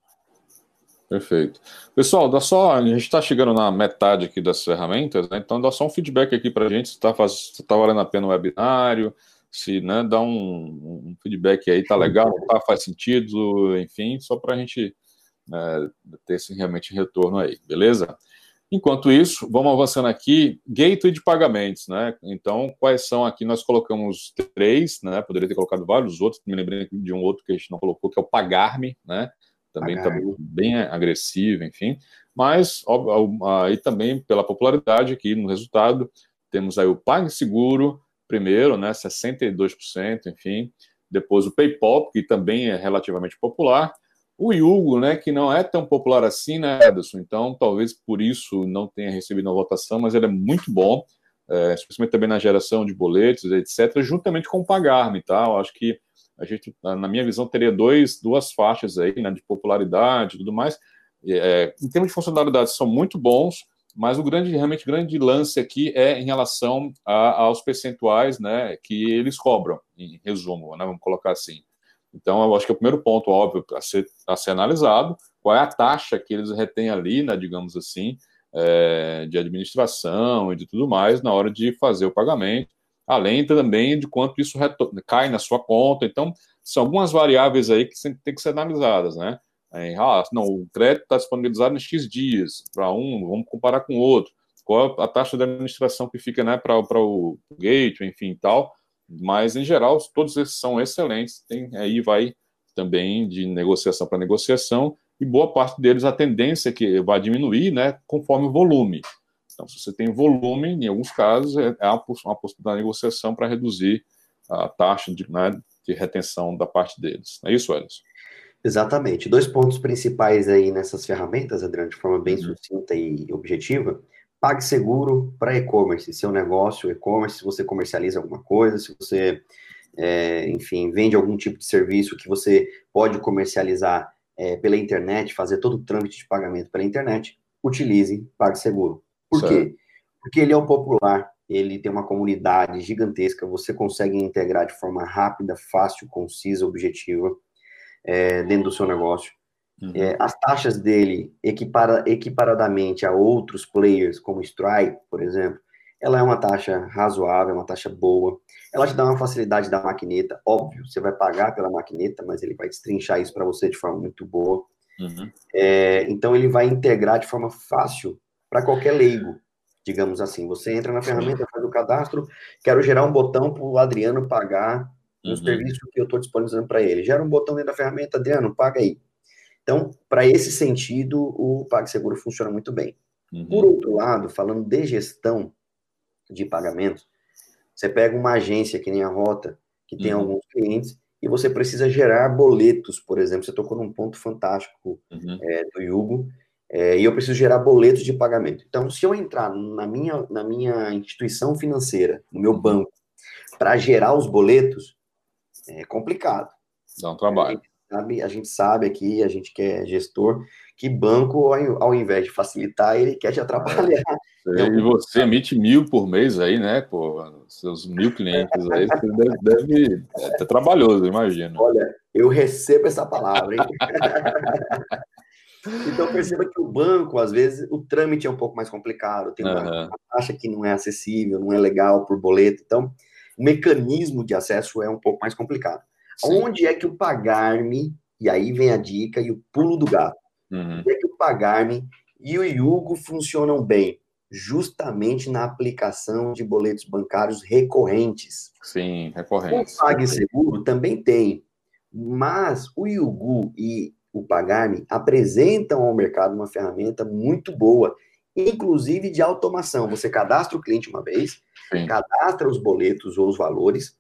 Perfeito. Pessoal, dá só, a gente está chegando na metade aqui das ferramentas, né? então dá só um feedback aqui para a gente se está tá valendo a pena o webinário, se né, dá um, um feedback aí, tá legal, tá, faz sentido, enfim, só para a gente né, ter esse realmente retorno aí, beleza? Enquanto isso, vamos avançando aqui, gateway de pagamentos, né? Então, quais são aqui? Nós colocamos três, né? Poderia ter colocado vários outros, me lembrei de um outro que a gente não colocou, que é o Pagar-me, né? Também está bem agressivo, enfim. Mas, aí também, pela popularidade aqui no resultado, temos aí o PagSeguro, primeiro, né? 62%, enfim. Depois o PayPal, que também é relativamente popular, o Hugo, né, que não é tão popular assim, né, Ederson? Então, talvez por isso não tenha recebido a votação, mas ele é muito bom, é, especialmente também na geração de boletos, etc., juntamente com o Pagarme, tá? Eu acho que a gente, na minha visão, teria dois, duas faixas aí, né, de popularidade e tudo mais. É, em termos de funcionalidade, são muito bons, mas o grande, realmente, grande lance aqui é em relação a, aos percentuais né, que eles cobram, em resumo, né, vamos colocar assim. Então, eu acho que é o primeiro ponto, óbvio, a ser, a ser analisado, qual é a taxa que eles retêm ali, né, digamos assim, é, de administração e de tudo mais na hora de fazer o pagamento, além também de quanto isso cai na sua conta. Então, são algumas variáveis aí que tem que ser analisadas, né? É, ah, não, o crédito está disponibilizado em X dias para um, vamos comparar com o outro. Qual a taxa de administração que fica né, para o gateway, enfim, tal. Mas, em geral, todos esses são excelentes. Tem, aí vai também de negociação para negociação, e boa parte deles a tendência é que vai diminuir né, conforme o volume. Então, se você tem volume, em alguns casos, é, uma, possibilidade da negociação para reduzir a taxa de, né, de retenção da parte deles. É isso, Ellison? Exatamente. Dois pontos principais aí nessas ferramentas, Adriano, de forma bem uhum. sucinta e objetiva. PagSeguro para e-commerce, seu negócio, e-commerce, se você comercializa alguma coisa, se você, é, enfim, vende algum tipo de serviço que você pode comercializar é, pela internet, fazer todo o trâmite de pagamento pela internet, utilize PagSeguro. Por certo. quê? Porque ele é o popular, ele tem uma comunidade gigantesca, você consegue integrar de forma rápida, fácil, concisa, objetiva é, dentro do seu negócio. Uhum. É, as taxas dele, equipara, equiparadamente a outros players, como Stripe, por exemplo, ela é uma taxa razoável, uma taxa boa. Ela te dá uma facilidade da maquineta, óbvio, você vai pagar pela maquineta, mas ele vai destrinchar isso para você de forma muito boa. Uhum. É, então, ele vai integrar de forma fácil para qualquer leigo, digamos assim. Você entra na ferramenta, faz o cadastro, quero gerar um botão para o Adriano pagar no uhum. serviço que eu estou disponibilizando para ele. Gera um botão dentro da ferramenta, Adriano, paga aí. Então, para esse sentido, o PagSeguro funciona muito bem. Uhum. Por outro lado, falando de gestão de pagamentos, você pega uma agência que nem a Rota, que tem uhum. alguns clientes, e você precisa gerar boletos, por exemplo. Você tocou num ponto fantástico uhum. é, do Yugo, é, e eu preciso gerar boletos de pagamento. Então, se eu entrar na minha, na minha instituição financeira, no meu uhum. banco, para gerar os boletos, é complicado. Dá um trabalho. A gente, sabe, a gente sabe aqui, a gente que é gestor, que banco, ao invés de facilitar, ele quer te atrapalhar. É, <laughs> e você emite mil por mês aí, né? Pô, seus mil clientes aí, você deve, deve é trabalhoso, imagino. Olha, eu recebo essa palavra, hein? <laughs> Então perceba que o banco, às vezes, o trâmite é um pouco mais complicado, tem uma, uhum. uma taxa que não é acessível, não é legal por boleto. Então, o mecanismo de acesso é um pouco mais complicado. Sim. Onde é que o pagar-me, e aí vem a dica e o pulo do gato, uhum. onde é que o pagar-me e o Yugo funcionam bem? Justamente na aplicação de boletos bancários recorrentes. Sim, recorrentes. O PagSeguro também tem, mas o Yugu e o Pagar-me apresentam ao mercado uma ferramenta muito boa inclusive de automação. Você cadastra o cliente uma vez, Sim. cadastra os boletos ou os valores,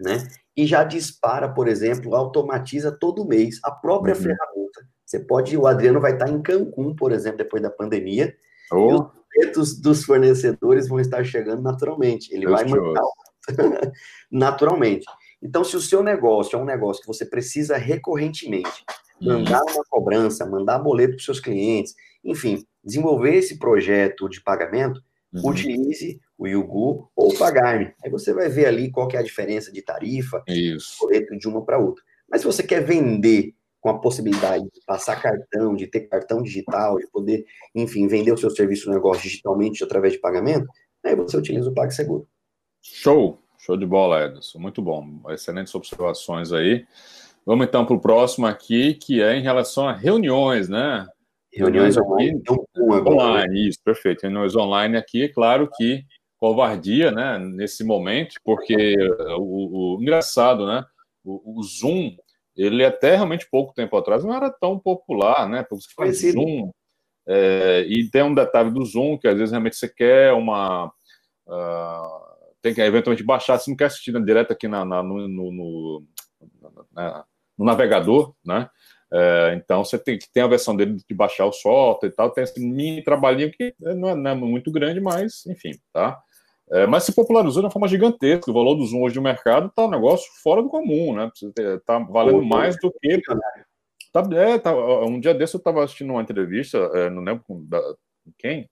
né? E já dispara, por exemplo, automatiza todo mês a própria uhum. ferramenta. Você pode, o Adriano vai estar em Cancún, por exemplo, depois da pandemia, oh. e os boletos dos fornecedores vão estar chegando naturalmente. Ele vai mandar <laughs> naturalmente. Então, se o seu negócio é um negócio que você precisa recorrentemente mandar uma cobrança, mandar boleto para os seus clientes, enfim, desenvolver esse projeto de pagamento, uhum. utilize o Yugu ou o Pagar-me. Aí você vai ver ali qual que é a diferença de tarifa, Isso. de uma para outra. Mas se você quer vender com a possibilidade de passar cartão, de ter cartão digital, de poder, enfim, vender o seu serviço no negócio digitalmente através de pagamento, aí você utiliza o PagSeguro. Show! Show de bola, Edson. Muito bom. Excelentes observações aí. Vamos então para o próximo aqui, que é em relação a reuniões, né? Reuniões online. online, isso, perfeito. Reuniões online aqui, é claro que covardia, né, nesse momento, porque o, o engraçado, né, o, o, Zoom, ele até realmente pouco tempo atrás não era tão popular, né, porque você faz Zoom, é, e tem um detalhe do Zoom, que às vezes realmente você quer uma... Uh, tem que eventualmente baixar, se não quer assistir né, direto aqui na, na no, no, no, na, no navegador, né, é, então você tem que ter a versão dele de baixar o software e tal, tem esse mini trabalhinho que não é, não é muito grande, mas enfim, tá? É, mas se popularizou de uma forma gigantesca. O valor do Zoom hoje no mercado está um negócio fora do comum, né? Está valendo mais do que. Tá, é, tá, um dia desse eu estava assistindo uma entrevista, é, não lembro com, da, quem,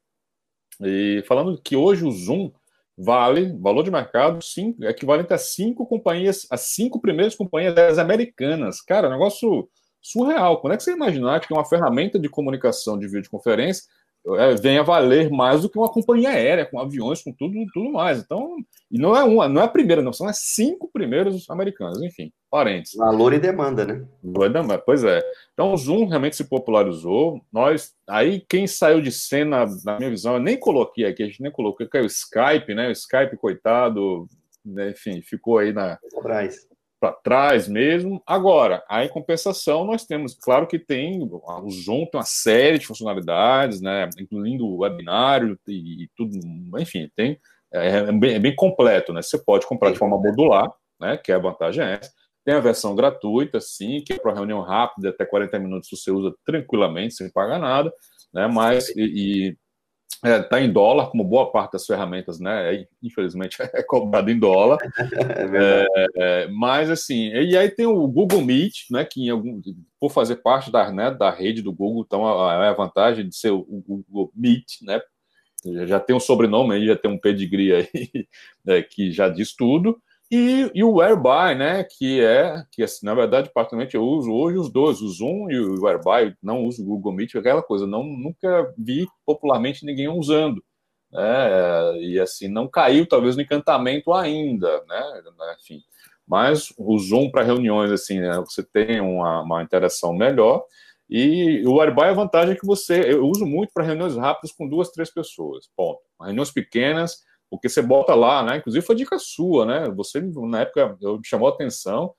E falando que hoje o Zoom vale, valor de mercado, cinco, equivalente a cinco companhias, as cinco primeiras companhias americanas. Cara, negócio surreal. Quando é que você imaginar que uma ferramenta de comunicação de videoconferência é, venha valer mais do que uma companhia aérea, com aviões, com tudo, tudo mais. Então, e não é uma, não é a primeira, não, são as cinco primeiros americanos, enfim, parentes. Valor e demanda, né? Pois é. Então, o Zoom realmente se popularizou. Nós, aí, quem saiu de cena, na minha visão, eu nem coloquei aqui, a gente nem colocou, que é o Skype, né? O Skype, coitado, né? enfim, ficou aí na. Atrás para trás mesmo. Agora, em compensação, nós temos, claro que tem, o Zoom tem uma série de funcionalidades, né, incluindo o webinário e, e tudo, enfim, tem, é, é, bem, é, bem, completo, né, você pode comprar de forma modular, né, que é a vantagem é essa, tem a versão gratuita, sim, que é para reunião rápida, até 40 minutos você usa tranquilamente, sem pagar nada, né, mas, e, e está é, tá em dólar, como boa parte das ferramentas, né? É, infelizmente <laughs> é cobrado em dólar. <laughs> É, é, mas assim, e aí tem o Google Meet, né? Que algum, por fazer parte da, né, da rede do Google, então é a vantagem de ser o, o Google Meet, né? Já tem um sobrenome aí, já tem um pedigree aí <laughs> que já diz tudo. E, e, o Whereby, né, que é, que assim, na verdade, particularmente eu uso hoje os dois, o Zoom e o Whereby, não uso o Google Meet, aquela coisa, não, nunca vi popularmente ninguém usando, né, e assim, não caiu talvez no encantamento ainda, né, enfim, mas o Zoom para reuniões, assim, né, você tem uma, uma interação melhor, e o Whereby, a vantagem é que você, eu uso muito para reuniões rápidas com duas, três pessoas, ponto, reuniões pequenas, porque você bota lá, né? Inclusive foi dica sua, né? Você, na época, eu, me chamou a atenção.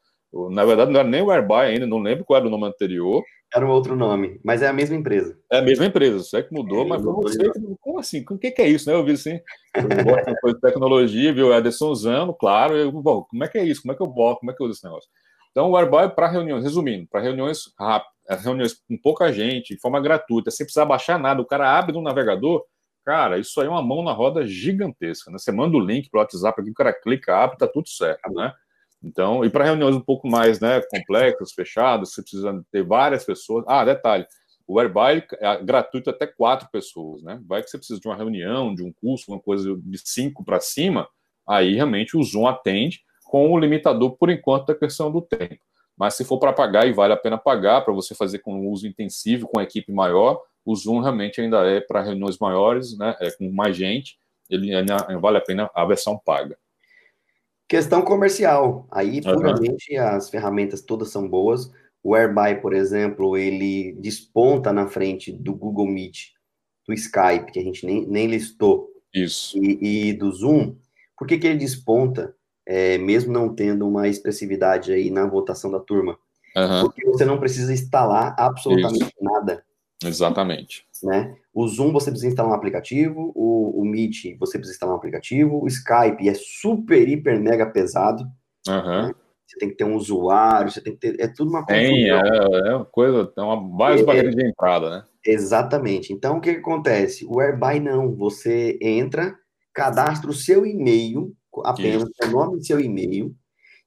Na verdade, não era nem o Airbuy ainda, não lembro qual era o nome anterior. Era um outro nome, mas é a mesma empresa. É a mesma empresa, sei que mudou, é, mas foi você. Como assim? O que, que é isso, né? Eu vi assim, eu boto coisa de <laughs> tecnologia, viu o Ederson usando, claro. Eu, bom, como é que é isso? Como é que eu boto? Como é que eu uso esse negócio? Então, o Airbuy para reuniões, resumindo, para reuniões rápidas, reuniões com pouca gente, de forma gratuita, sem precisar baixar nada, o cara abre no navegador, Cara, isso aí é uma mão na roda gigantesca, né? Você manda o link para o WhatsApp aqui, o cara clica, abre, tá tudo certo, né? Então, e para reuniões um pouco mais né, complexas, fechadas, você precisa ter várias pessoas. Ah, detalhe, o Whereby é gratuito até quatro pessoas, né? Vai que você precisa de uma reunião, de um curso, uma coisa de cinco para cima, aí realmente o Zoom atende com o limitador, por enquanto, da questão do tempo. Mas se for para pagar e vale a pena pagar, para você fazer com uso intensivo, com a equipe maior, o Zoom realmente ainda é para reuniões maiores, né, é, com mais gente, ele vale a pena a versão paga. Questão comercial, aí puramente uhum. as ferramentas todas são boas. O Airby, por exemplo, ele desponta na frente do Google Meet, do Skype, que a gente nem, nem listou, Isso. E, e do Zoom. Por que, que ele desponta, é, mesmo não tendo uma expressividade aí na votação da turma? Uhum. Porque você não precisa instalar absolutamente Isso. nada. Exatamente. Né? O Zoom você precisa instalar um aplicativo, o, o Meet você precisa instalar um aplicativo, o Skype é super, hiper, mega pesado. Uhum. Né? Você tem que ter um usuário, você tem que ter. É tudo uma coisa. Tem, é, é uma coisa, é uma várias é, barreiras de entrada, né? Exatamente. Então, o que, que acontece? O Airby não. Você entra, cadastra o seu e-mail, apenas o seu nome e seu e-mail,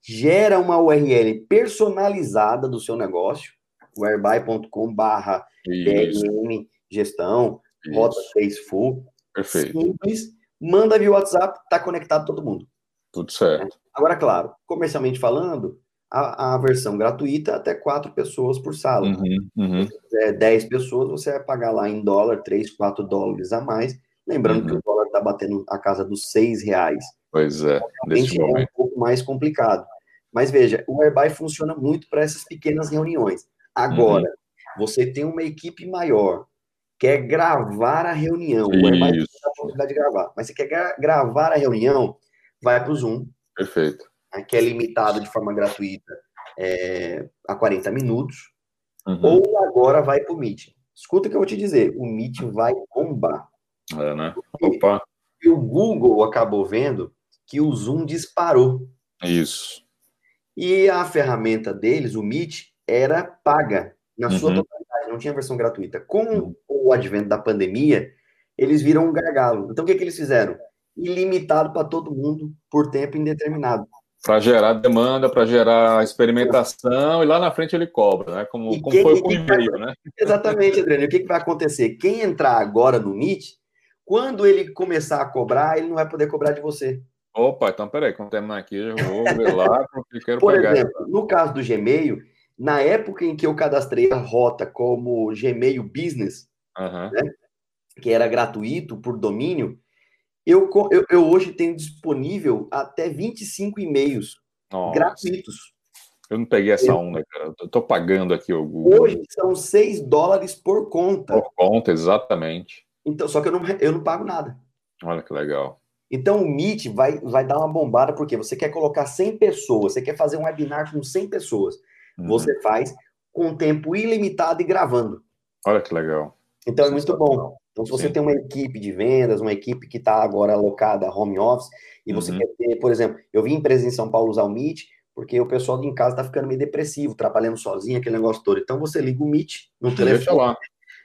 gera uma URL personalizada do seu negócio, whereby.com barra DRM gestão, Isso. rota 3 full. Perfeito. Simples, manda via WhatsApp, tá conectado todo mundo. Tudo certo. Agora, claro, comercialmente falando, a, a versão gratuita até quatro pessoas por sala. Uhum, uhum. Se quiser 10 pessoas, você vai pagar lá em dólar, 3, 4 dólares a mais. Lembrando uhum. que o dólar está batendo a casa dos 6 reais. Pois é, nesse é um pouco mais complicado. Mas veja, o Airbuy funciona muito para essas pequenas reuniões. Agora, uhum. Você tem uma equipe maior, quer gravar a reunião, Isso. é mais a possibilidade de gravar, mas você quer gra gravar a reunião, vai para o Zoom. Perfeito. Né, que é limitado de forma gratuita é, a 40 minutos, uhum. ou agora vai para o Meet. Escuta o que eu vou te dizer, o Meet vai bombar. É, né? Opa. E o Google acabou vendo que o Zoom disparou. Isso. E a ferramenta deles, o Meet, era paga na uhum. sua totalidade, não tinha versão gratuita. Com uhum. o advento da pandemia, eles viram um gargalo. Então, o que, que eles fizeram? Ilimitado para todo mundo por tempo indeterminado. Para gerar demanda, para gerar experimentação, e lá na frente ele cobra, né? Como, como foi com o e-mail, né? Exatamente, Adriano. E o que, que vai acontecer? Quem entrar agora no Meet, Quando ele começar a cobrar, ele não vai poder cobrar de você. Opa, então peraí, quando terminar aqui, eu vou ver lá, porque quero Por pegar. exemplo, no caso do Gmail, na época em que eu cadastrei a rota como Gmail Business, uhum. né, que era gratuito por domínio, eu, eu, eu, hoje tenho disponível até 25 e-mails Nossa. gratuitos. Eu não peguei essa onda, cara. Eu tô pagando aqui o Google. Hoje são 6 dólares por conta. Por conta, exatamente. Então, só que eu não, eu não pago nada. Olha que legal. Então o Meet vai, vai dar uma bombada, porque você quer colocar 100 pessoas, você quer fazer um webinar com 100 pessoas. Uhum. Você faz com tempo ilimitado e gravando. Olha que legal. Então é muito bom. Então, se você Sim. tem uma equipe de vendas, uma equipe que está agora alocada home office, e você uhum. quer ter, por exemplo, eu vim empresa em São Paulo usar o Meet, porque o pessoal em casa está ficando meio depressivo, trabalhando sozinho, aquele negócio todo. Então você liga o Meet no telefone. Deixa lá.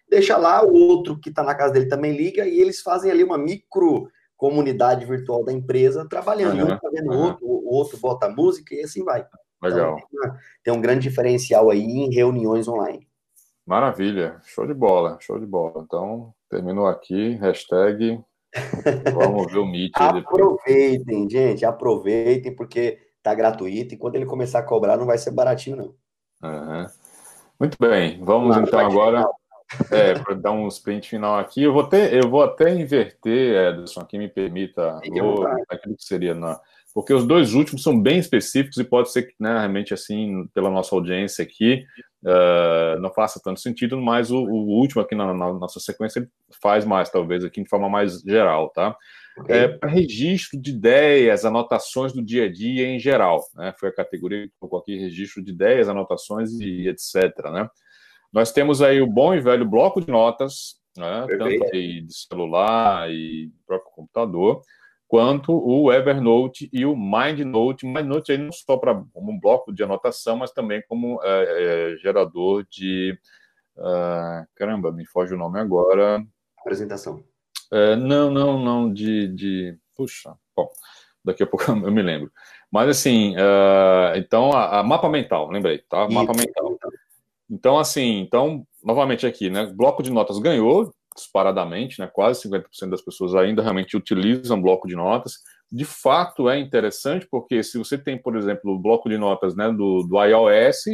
Deixa lá, o outro que está na casa dele também liga, e eles fazem ali uma micro comunidade virtual da empresa trabalhando. Uhum. Um tá vendo uhum. outro, o outro bota música e assim vai. Legal. Então, tem um grande diferencial aí em reuniões online. Maravilha, show de bola, show de bola. Então, terminou aqui, hashtag vamos ver o Meet. aproveitem, gente, aproveitem, porque tá gratuito e quando ele começar a cobrar não vai ser baratinho, não. Uhum. Muito bem, vamos então agora é, para dar um sprint final aqui. Eu vou, ter, eu vou até inverter, Ederson, aqui me permita, aquilo que seria na porque os dois últimos são bem específicos e pode ser que, né, realmente, assim, pela nossa audiência aqui, uh, não faça tanto sentido, mas o, o último aqui na, na, nossa sequência faz mais, talvez, aqui de forma mais geral, tá? Okay. É, para registro de ideias, anotações do dia a dia em geral, né? Foi a categoria que colocou aqui, registro de ideias, anotações e etc, né? Nós temos aí o bom e velho bloco de notas, né? tanto de celular e próprio computador, quanto o Evernote e o MindNote. MindNote aí não só para como um bloco de anotação, mas também como é, é, gerador de uh, caramba, me foge o nome agora. Apresentação. É, não, não, não de, de puxa, bom, daqui a pouco <laughs> eu me lembro. Mas assim, uh, então a, a, mapa mental, lembrei, tá? Mapa mental. Então assim, então novamente aqui, né? Bloco de notas ganhou disparadamente, né, quase 50% das pessoas ainda realmente utilizam bloco de notas. De fato, é interessante porque se você tem, por exemplo, o bloco de notas né, do, do iOS,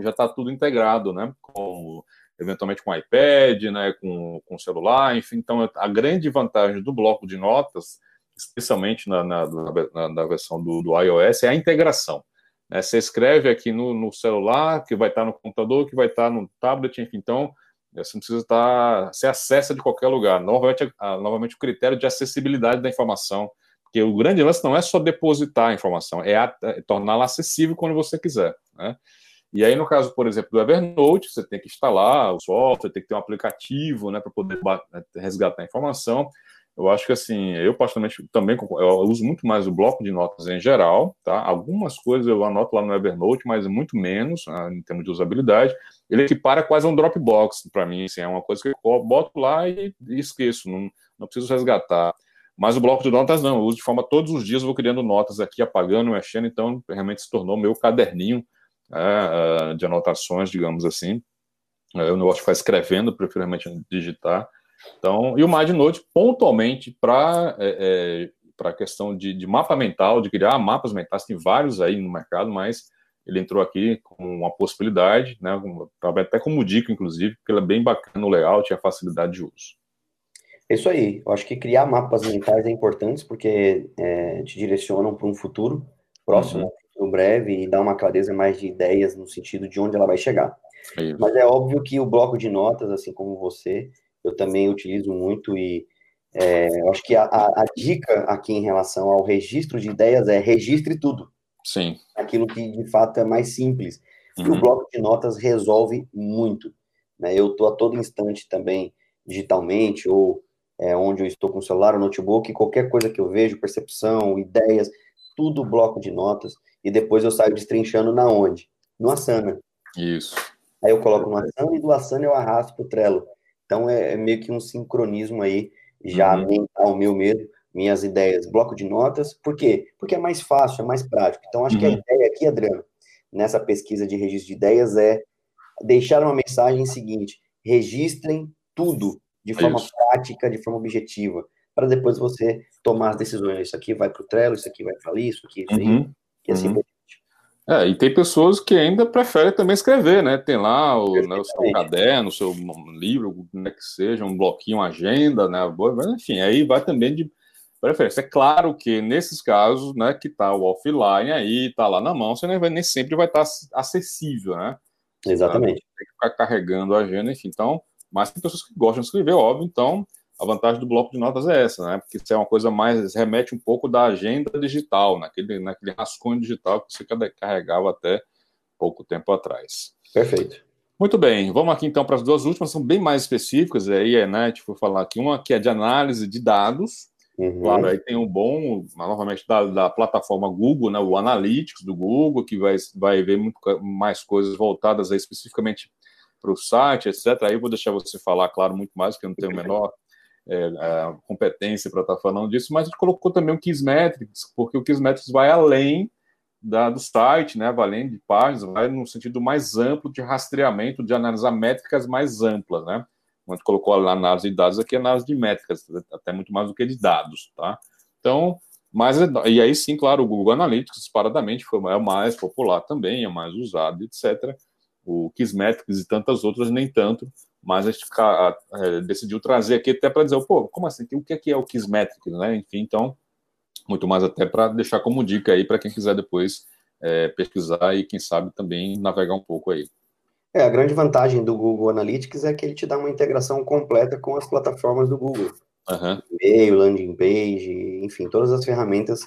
já está tudo integrado, né, com, eventualmente com iPad, né, com, com celular, enfim. Então, a grande vantagem do bloco de notas, especialmente na, na, na, na versão do, do iOS, é a integração. Né? Você escreve aqui no, no celular, que vai estar no computador, que vai estar no tablet, enfim. Então, você não precisa estar. Você acessa de qualquer lugar. Novamente, novamente o critério de acessibilidade da informação. Porque o grande lance não é só depositar a informação, é, é torná-la acessível quando você quiser. Né? E aí, no caso, por exemplo, do Evernote, você tem que instalar o software, tem que ter um aplicativo né, para poder resgatar a informação. Eu acho que assim, eu particularmente também eu uso muito mais o bloco de notas em geral, tá? Algumas coisas eu anoto lá no Evernote, mas muito menos né, em termos de usabilidade. Ele equipara quase um Dropbox para mim, assim, é uma coisa que eu boto lá e, e esqueço, não, não preciso resgatar. Mas o bloco de notas não, eu uso de forma todos os dias, vou criando notas aqui, apagando, mexendo, então realmente se tornou meu caderninho é, de anotações, digamos assim. Eu não gosto de ficar escrevendo, prefiro realmente digitar. Então, e o MindNote pontualmente para é, é, para a questão de, de, mapa mental, de criar mapas mentais, tem vários aí no mercado, mas ele entrou aqui com uma possibilidade, né, até como dica, inclusive, porque ele é bem bacana o layout e a facilidade de uso. É isso aí, eu acho que criar mapas mentais é importante, porque é, te direcionam para um futuro próximo, uhum. um futuro breve, e dá uma clareza mais de ideias no sentido de onde ela vai chegar. É Mas é óbvio que o bloco de notas, assim como você, eu também utilizo muito e é, acho que a, a, a, dica aqui em relação ao registro de ideias é registre tudo. Sim. Aquilo que de fato é mais simples. Uhum. O bloco de notas resolve muito. Né? Eu estou a todo instante também digitalmente ou é, onde eu estou com o celular ou notebook, qualquer coisa que eu vejo, percepção, ideias, tudo bloco de notas, e depois eu saio destrinchando na onde? No Asana. Isso. Aí eu coloco no Asana e do Asana eu arrasto para o Trello. Então é, é, meio que um sincronismo aí, já uhum. mental meu mesmo, minhas ideias, bloco de notas. Por quê? Porque é mais fácil, é mais prático. Então acho uhum. que a uhum. ideia aqui, Adriano, nessa pesquisa de registro de ideias é deixar uma mensagem seguinte: registrem tudo de forma Isso. prática, de forma objetiva. para depois você tomar as decisões. Isso aqui vai para o Trello, isso aqui vai para ali, isso aqui, isso uhum. aí, e assim uhum. É, e tem pessoas que ainda preferem também escrever, né? Tem lá o, né, o seu caderno, o seu livro, né, que seja, um bloquinho, uma agenda, né? Enfim, aí vai também de preferência. É claro que nesses casos, né, que tá o offline aí, tá lá na mão, você nem, vai, nem sempre vai estar tá acessível, né? Exatamente. Tem que ficar carregando a agenda, enfim. Então, mas tem pessoas que gostam de escrever, óbvio, então a vantagem do bloco de notas é essa, né? Porque isso é uma coisa mais, remete um pouco da agenda digital, naquele, naquele rascunho digital que você carregava até pouco tempo atrás. Perfeito. Muito bem, vamos aqui então para as duas últimas, são bem mais específicas, aí é, né, foi falar aqui, uma que é de análise de dados, uhum. claro, aí tem um bom, novamente, da, da, plataforma Google, né, o Analytics do Google, que vai, vai ver muito mais coisas voltadas aí especificamente para o site, etc. Aí eu vou deixar você falar, claro, muito mais, porque eu não tenho o menor é, competência para estar tá falando disso, mas a gente colocou também o Kismetrics, porque o Kismetrics vai além da, do site, né, vai além de páginas, vai no sentido mais amplo de rastreamento, de analisar métricas mais amplas, né? A gente colocou a análise de dados aqui, análise de métricas, até muito mais do que de dados, tá? Então, mas, e aí sim, claro, o Google Analytics, disparadamente, foi, é o mais popular também, é mais usado, etc. O Kismetrics e tantas outras, nem tanto, mas a gente é, decidiu trazer aqui até para dizer, pô, como assim? O que é, que é o Kismetrics, né? Enfim, então, muito mais até para deixar como dica aí para quem quiser depois é, pesquisar e, quem sabe, também navegar um pouco aí. É, a grande vantagem do Google Analytics é que ele te dá uma integração completa com as plataformas do Google. Uhum. E-mail, landing page, enfim, todas as ferramentas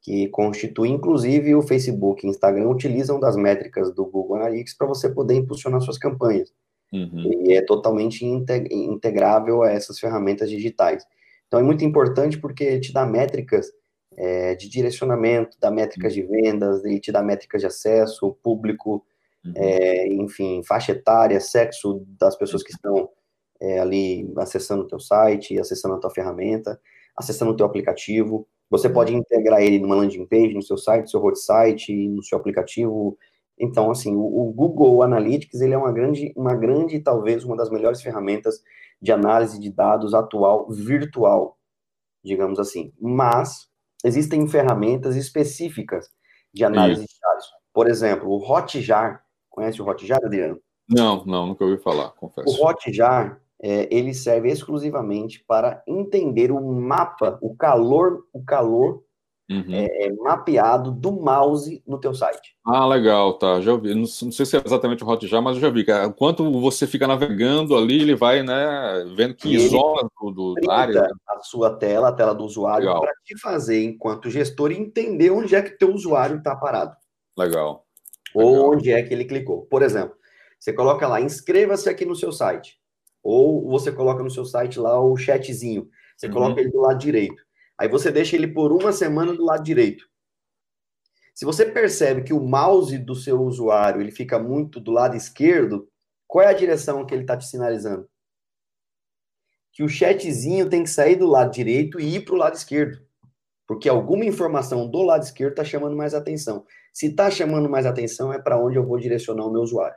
que constituem, inclusive o Facebook e Instagram utilizam das métricas do Google Analytics para você poder impulsionar suas campanhas. Uhum. E é totalmente integrável a essas ferramentas digitais. Então é muito importante porque te dá métricas é, de direcionamento, dá métricas uhum. de vendas, ele te dá métricas de acesso, público, uhum. é, enfim, faixa etária, sexo das pessoas que estão é, ali acessando o teu site, acessando a tua ferramenta, acessando o teu aplicativo. Você pode uhum. integrar ele numa landing page, no seu site, no seu hot site, no seu aplicativo, então, assim, o, o, Google Analytics, ele é uma grande, uma grande, talvez, uma das melhores ferramentas de análise de dados atual, virtual, digamos assim. Mas, existem ferramentas específicas de análise Isso. de dados. Por exemplo, o Hotjar, conhece o Hotjar, Adriano? Não, não, nunca ouvi falar, confesso. O Hotjar, é, ele serve exclusivamente para entender o mapa, o calor, o calor Uhum. É, é, mapeado do mouse no teu site. Ah, legal, tá. Já vi. Não, não sei se é exatamente o Hotjar, mas eu já vi. Cara. Enquanto você fica navegando ali, ele vai, né, vendo que isola do, do área. Né? A sua tela, a tela do usuário, para te fazer, enquanto gestor, entender onde é que teu usuário está parado. Legal. Ou legal. onde é que ele clicou. Por exemplo, você coloca lá, inscreva-se aqui no seu site. Ou você coloca no seu site lá o chatzinho. Você uhum. coloca ele do lado direito. Aí você deixa ele por uma semana do lado direito. Se você percebe que o mouse do seu usuário ele fica muito do lado esquerdo, qual é a direção que ele está te sinalizando? Que o chatzinho tem que sair do lado direito e ir para o lado esquerdo. Porque alguma informação do lado esquerdo está chamando mais atenção. Se está chamando mais atenção, é para onde eu vou direcionar o meu usuário.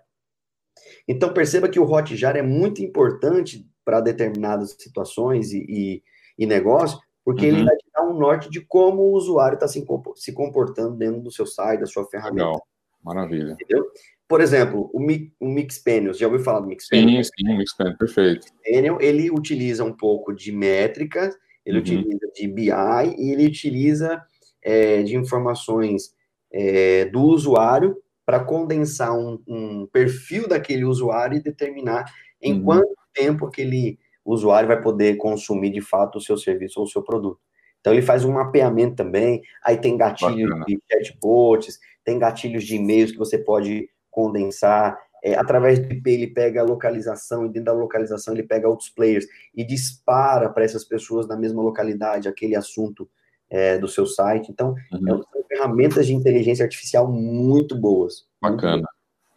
Então perceba que o Hotjar é muito importante para determinadas situações e, e, e negócios, porque uhum. ele vai te dar um norte de como o usuário está se comportando dentro do seu site, da sua ferramenta. Legal, maravilha. Entendeu? Por exemplo, o, Mi, o Mixpanel, já ouviu falar do Mixpanel? Sim, sim, o Mixpanel, perfeito. Mixpanel, ele utiliza um pouco de métricas, ele uhum. utiliza de BI e ele utiliza é, de informações é, do usuário para condensar um, um, perfil daquele usuário e determinar em uhum. quanto tempo aquele o usuário vai poder consumir de fato o seu serviço ou o seu produto. Então ele faz um mapeamento também, aí tem gatilhos Bacana. de chatbots, tem gatilhos de e-mails que você pode condensar. É, através do IP ele pega a localização e dentro da localização ele pega outros players e dispara para essas pessoas na mesma localidade aquele assunto é, do seu site. Então, uhum. é, são ferramentas de inteligência artificial muito boas. Bacana, muito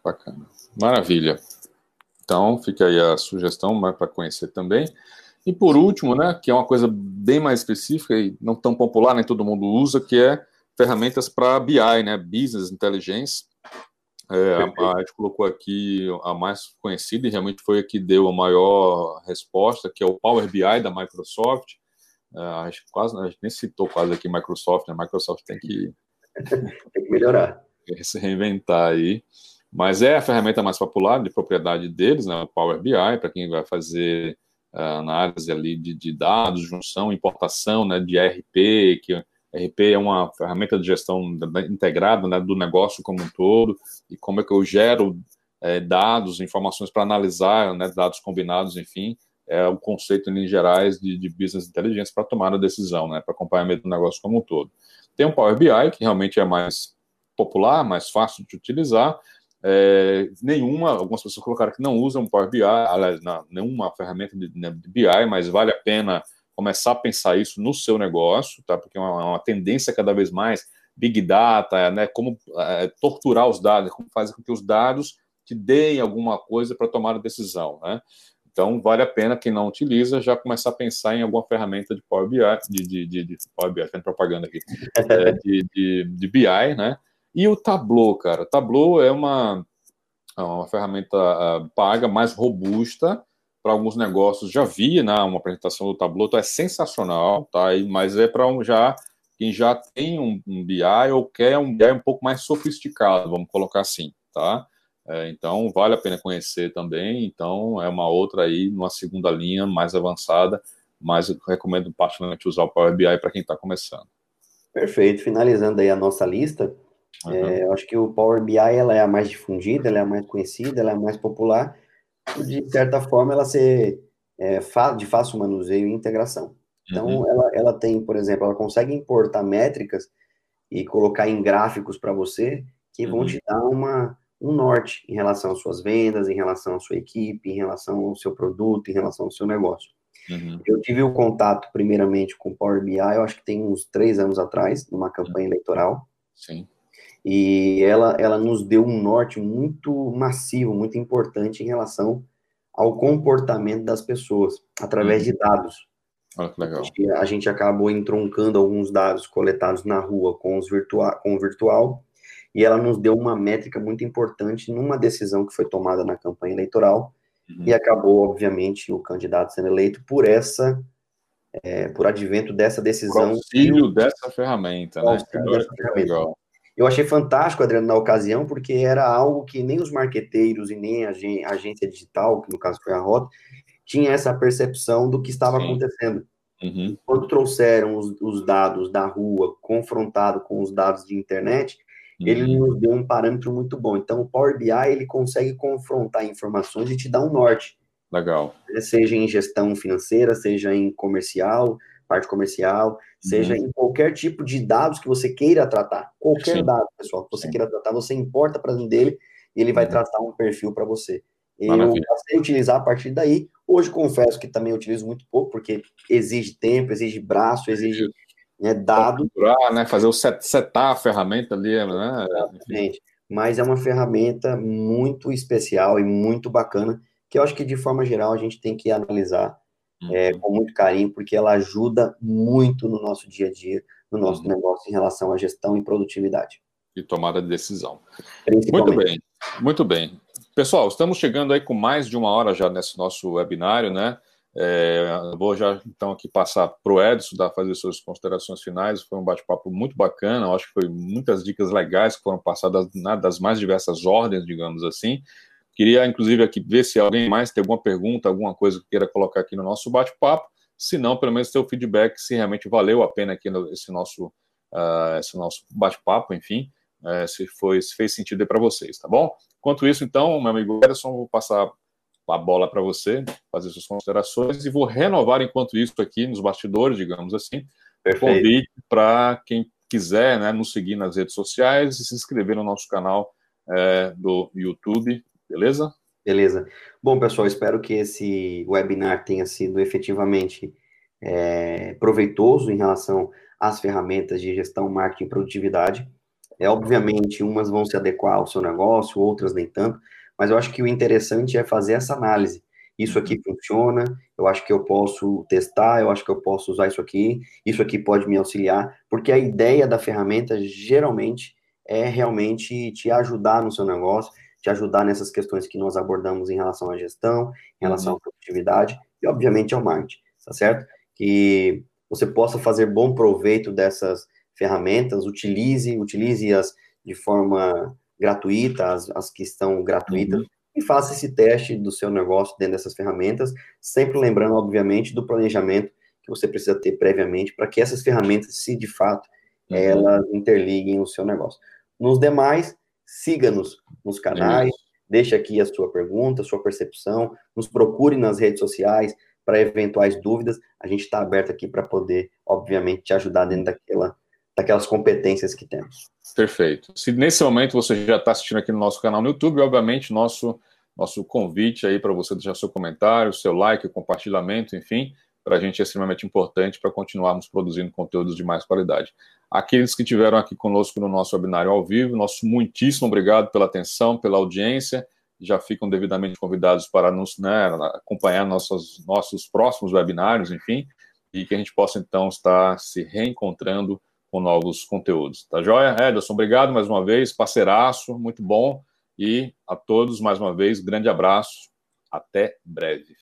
bacana. Maravilha. Então, fica aí a sugestão para conhecer também. E por último, né, que é uma coisa bem mais específica e não tão popular, nem todo mundo usa, que é ferramentas para BI, né, Business Intelligence. É, a, a, gente colocou aqui a mais conhecida e realmente foi a que deu a maior resposta, que é o Power BI da Microsoft. É, a gente quase, a gente nem citou quase aqui Microsoft, né? Microsoft tem que, <laughs> tem que melhorar. <laughs> Se reinventar aí. Mas é a ferramenta mais popular de propriedade deles, né? O Power BI, para quem vai fazer uh, análise ali de, de, dados, junção, importação, né? De RP, que RP é uma ferramenta de gestão integrada né, do negócio como um todo, e como é que eu gero é, dados, informações para analisar, né, dados combinados, enfim, é o conceito em gerais de, de business intelligence para tomar a decisão, né, para acompanhamento do negócio como um todo. Tem o Power BI, que realmente é mais popular, mais fácil de utilizar. É, nenhuma, algumas pessoas colocaram que não usam Power BI, aliás, não, nenhuma ferramenta de, né, de BI, mas vale a pena começar a pensar isso no seu negócio, tá? Porque é uma, uma tendência cada vez mais big data, né? Como é, torturar os dados, como fazer com que os dados te deem alguma coisa para tomar a decisão, né? Então, vale a pena, quem não utiliza, já começar a pensar em alguma ferramenta de Power BI, de, de, de, de Power BI, tem propaganda aqui, <laughs> é, de, de, de, BI, né? E o Tableau, cara. Tableau é uma, é uma ferramenta uh, paga, mais robusta para alguns negócios. Já vi né, uma apresentação do Tableau, então é sensacional, tá? Mas é para um já quem já tem um, um BI ou quer um BI um pouco mais sofisticado, vamos colocar assim, tá? É, então, vale a pena conhecer também. Então, é uma outra aí, numa segunda linha mais avançada, mas eu recomendo particularmente usar o Power BI para quem está começando. Perfeito. Finalizando aí a nossa lista, uhum. é, eu acho que o Power BI ela é a mais difundida, ela é a mais conhecida, ela é a mais popular, de certa forma ela ser é, de fácil manuseio e integração. Então, uhum. ela, ela tem, por exemplo, ela consegue importar métricas e colocar em gráficos para você que vão uhum. te dar uma, um norte em relação às suas vendas, em relação à sua equipe, em relação ao seu produto, em relação ao seu negócio. Uhum. Eu tive o contato, primeiramente, com o Power BI, eu acho que tem uns três anos atrás, numa campanha eleitoral. Sim. E ela, ela nos deu um norte muito massivo, muito importante em relação ao comportamento das pessoas, através uhum. de dados. Ah, que legal. A gente, a gente acabou entroncando alguns dados coletados na rua com, os virtua com o virtual e ela nos deu uma métrica muito importante numa decisão que foi tomada na campanha eleitoral, uhum. e acabou, obviamente, o candidato sendo eleito por essa, é, por advento dessa decisão. auxílio dessa ferramenta, né? Dessa ferramenta. Eu achei fantástico, Adriano, na ocasião, porque era algo que nem os marqueteiros e nem a agência digital, que no caso foi a Rota, tinha essa percepção do que estava Sim. acontecendo. Uhum. Quando trouxeram os, os, dados da rua, confrontado com os dados de internet, ele uhum. nos deu um parâmetro muito bom. Então, o Power BI, ele consegue confrontar informações e te dar um norte. Legal. Né? Seja em gestão financeira, seja em comercial, parte comercial, seja uhum. em qualquer tipo de dados que você queira tratar. Qualquer Sim. dado, pessoal, que você Sim. queira tratar, você importa para dentro dele e ele vai uhum. tratar um perfil para você. Eu passei a utilizar a partir daí. Hoje confesso que também utilizo muito pouco, porque exige tempo, exige braço, exige né, dado. Configurar, né, fazer o set, setar a ferramenta ali, né? Exatamente. Mas é uma ferramenta muito especial e muito bacana, que eu acho que de forma geral a gente tem que analisar. É, com muito carinho, porque ela ajuda muito no nosso dia a dia, no nosso uhum. negócio em relação à gestão e produtividade. E tomada de decisão. Muito bem, muito bem. Pessoal, estamos chegando aí com mais de uma hora já nesse nosso webinário, né? É, vou já então aqui passar para o Edson dar fazer suas considerações finais. Foi um bate-papo muito bacana. Eu acho que foi muitas dicas legais que foram passadas né, das mais diversas ordens, digamos assim. Queria inclusive aqui ver se alguém mais tem alguma pergunta, alguma coisa que queira colocar aqui no nosso bate-papo. Se não, pelo menos ter o feedback se realmente valeu a pena aqui no, esse nosso uh, esse nosso bate-papo, enfim, uh, se foi se fez sentido para vocês, tá bom? Enquanto isso, então, meu amigo Ederson, vou passar a bola para você, fazer suas considerações, e vou renovar enquanto isso aqui nos bastidores, digamos assim, o convite para quem quiser né, nos seguir nas redes sociais e se inscrever no nosso canal é, do YouTube, beleza? Beleza. Bom, pessoal, espero que esse webinar tenha sido efetivamente é, proveitoso em relação às ferramentas de gestão, marketing e produtividade. É, obviamente, umas vão se adequar ao seu negócio, outras nem tanto, mas eu acho que o interessante é fazer essa análise. Isso aqui uhum. funciona, eu acho que eu posso testar, eu acho que eu posso usar isso aqui, isso aqui pode me auxiliar, porque a ideia da ferramenta geralmente é realmente te ajudar no seu negócio, te ajudar nessas questões que nós abordamos em relação à gestão, em relação uhum. à produtividade e, obviamente, ao marketing, tá certo? Que você possa fazer bom proveito dessas ferramentas, utilize, utilize-as de forma gratuita, as, as que estão gratuitas, uhum. e faça esse teste do seu negócio dentro dessas ferramentas, sempre lembrando, obviamente, do planejamento que você precisa ter previamente para que essas ferramentas, se de fato, uhum. elas interliguem o seu negócio. Nos demais, siga-nos nos canais, deixe aqui a sua pergunta, a sua percepção, nos procure nas redes sociais para eventuais dúvidas. A gente está aberto aqui para poder, obviamente, te ajudar dentro daquela, daquelas competências que temos. Perfeito. Se nesse momento você já está assistindo aqui no nosso canal no YouTube, obviamente, nosso, nosso convite aí para você deixar seu comentário, seu like, compartilhamento, enfim, para a gente é extremamente importante para continuarmos produzindo conteúdos de mais qualidade. Aqueles que tiveram aqui conosco no nosso webinário ao vivo, nosso muitíssimo obrigado pela atenção, pela audiência. Já ficam devidamente convidados para nos né, acompanhar nossos, nossos próximos webinários, enfim, e que a gente possa então estar se reencontrando com novos conteúdos. Tá joia? Ederson, obrigado mais uma vez, parceiraço, muito bom. E a todos, mais uma vez, grande abraço. Até breve.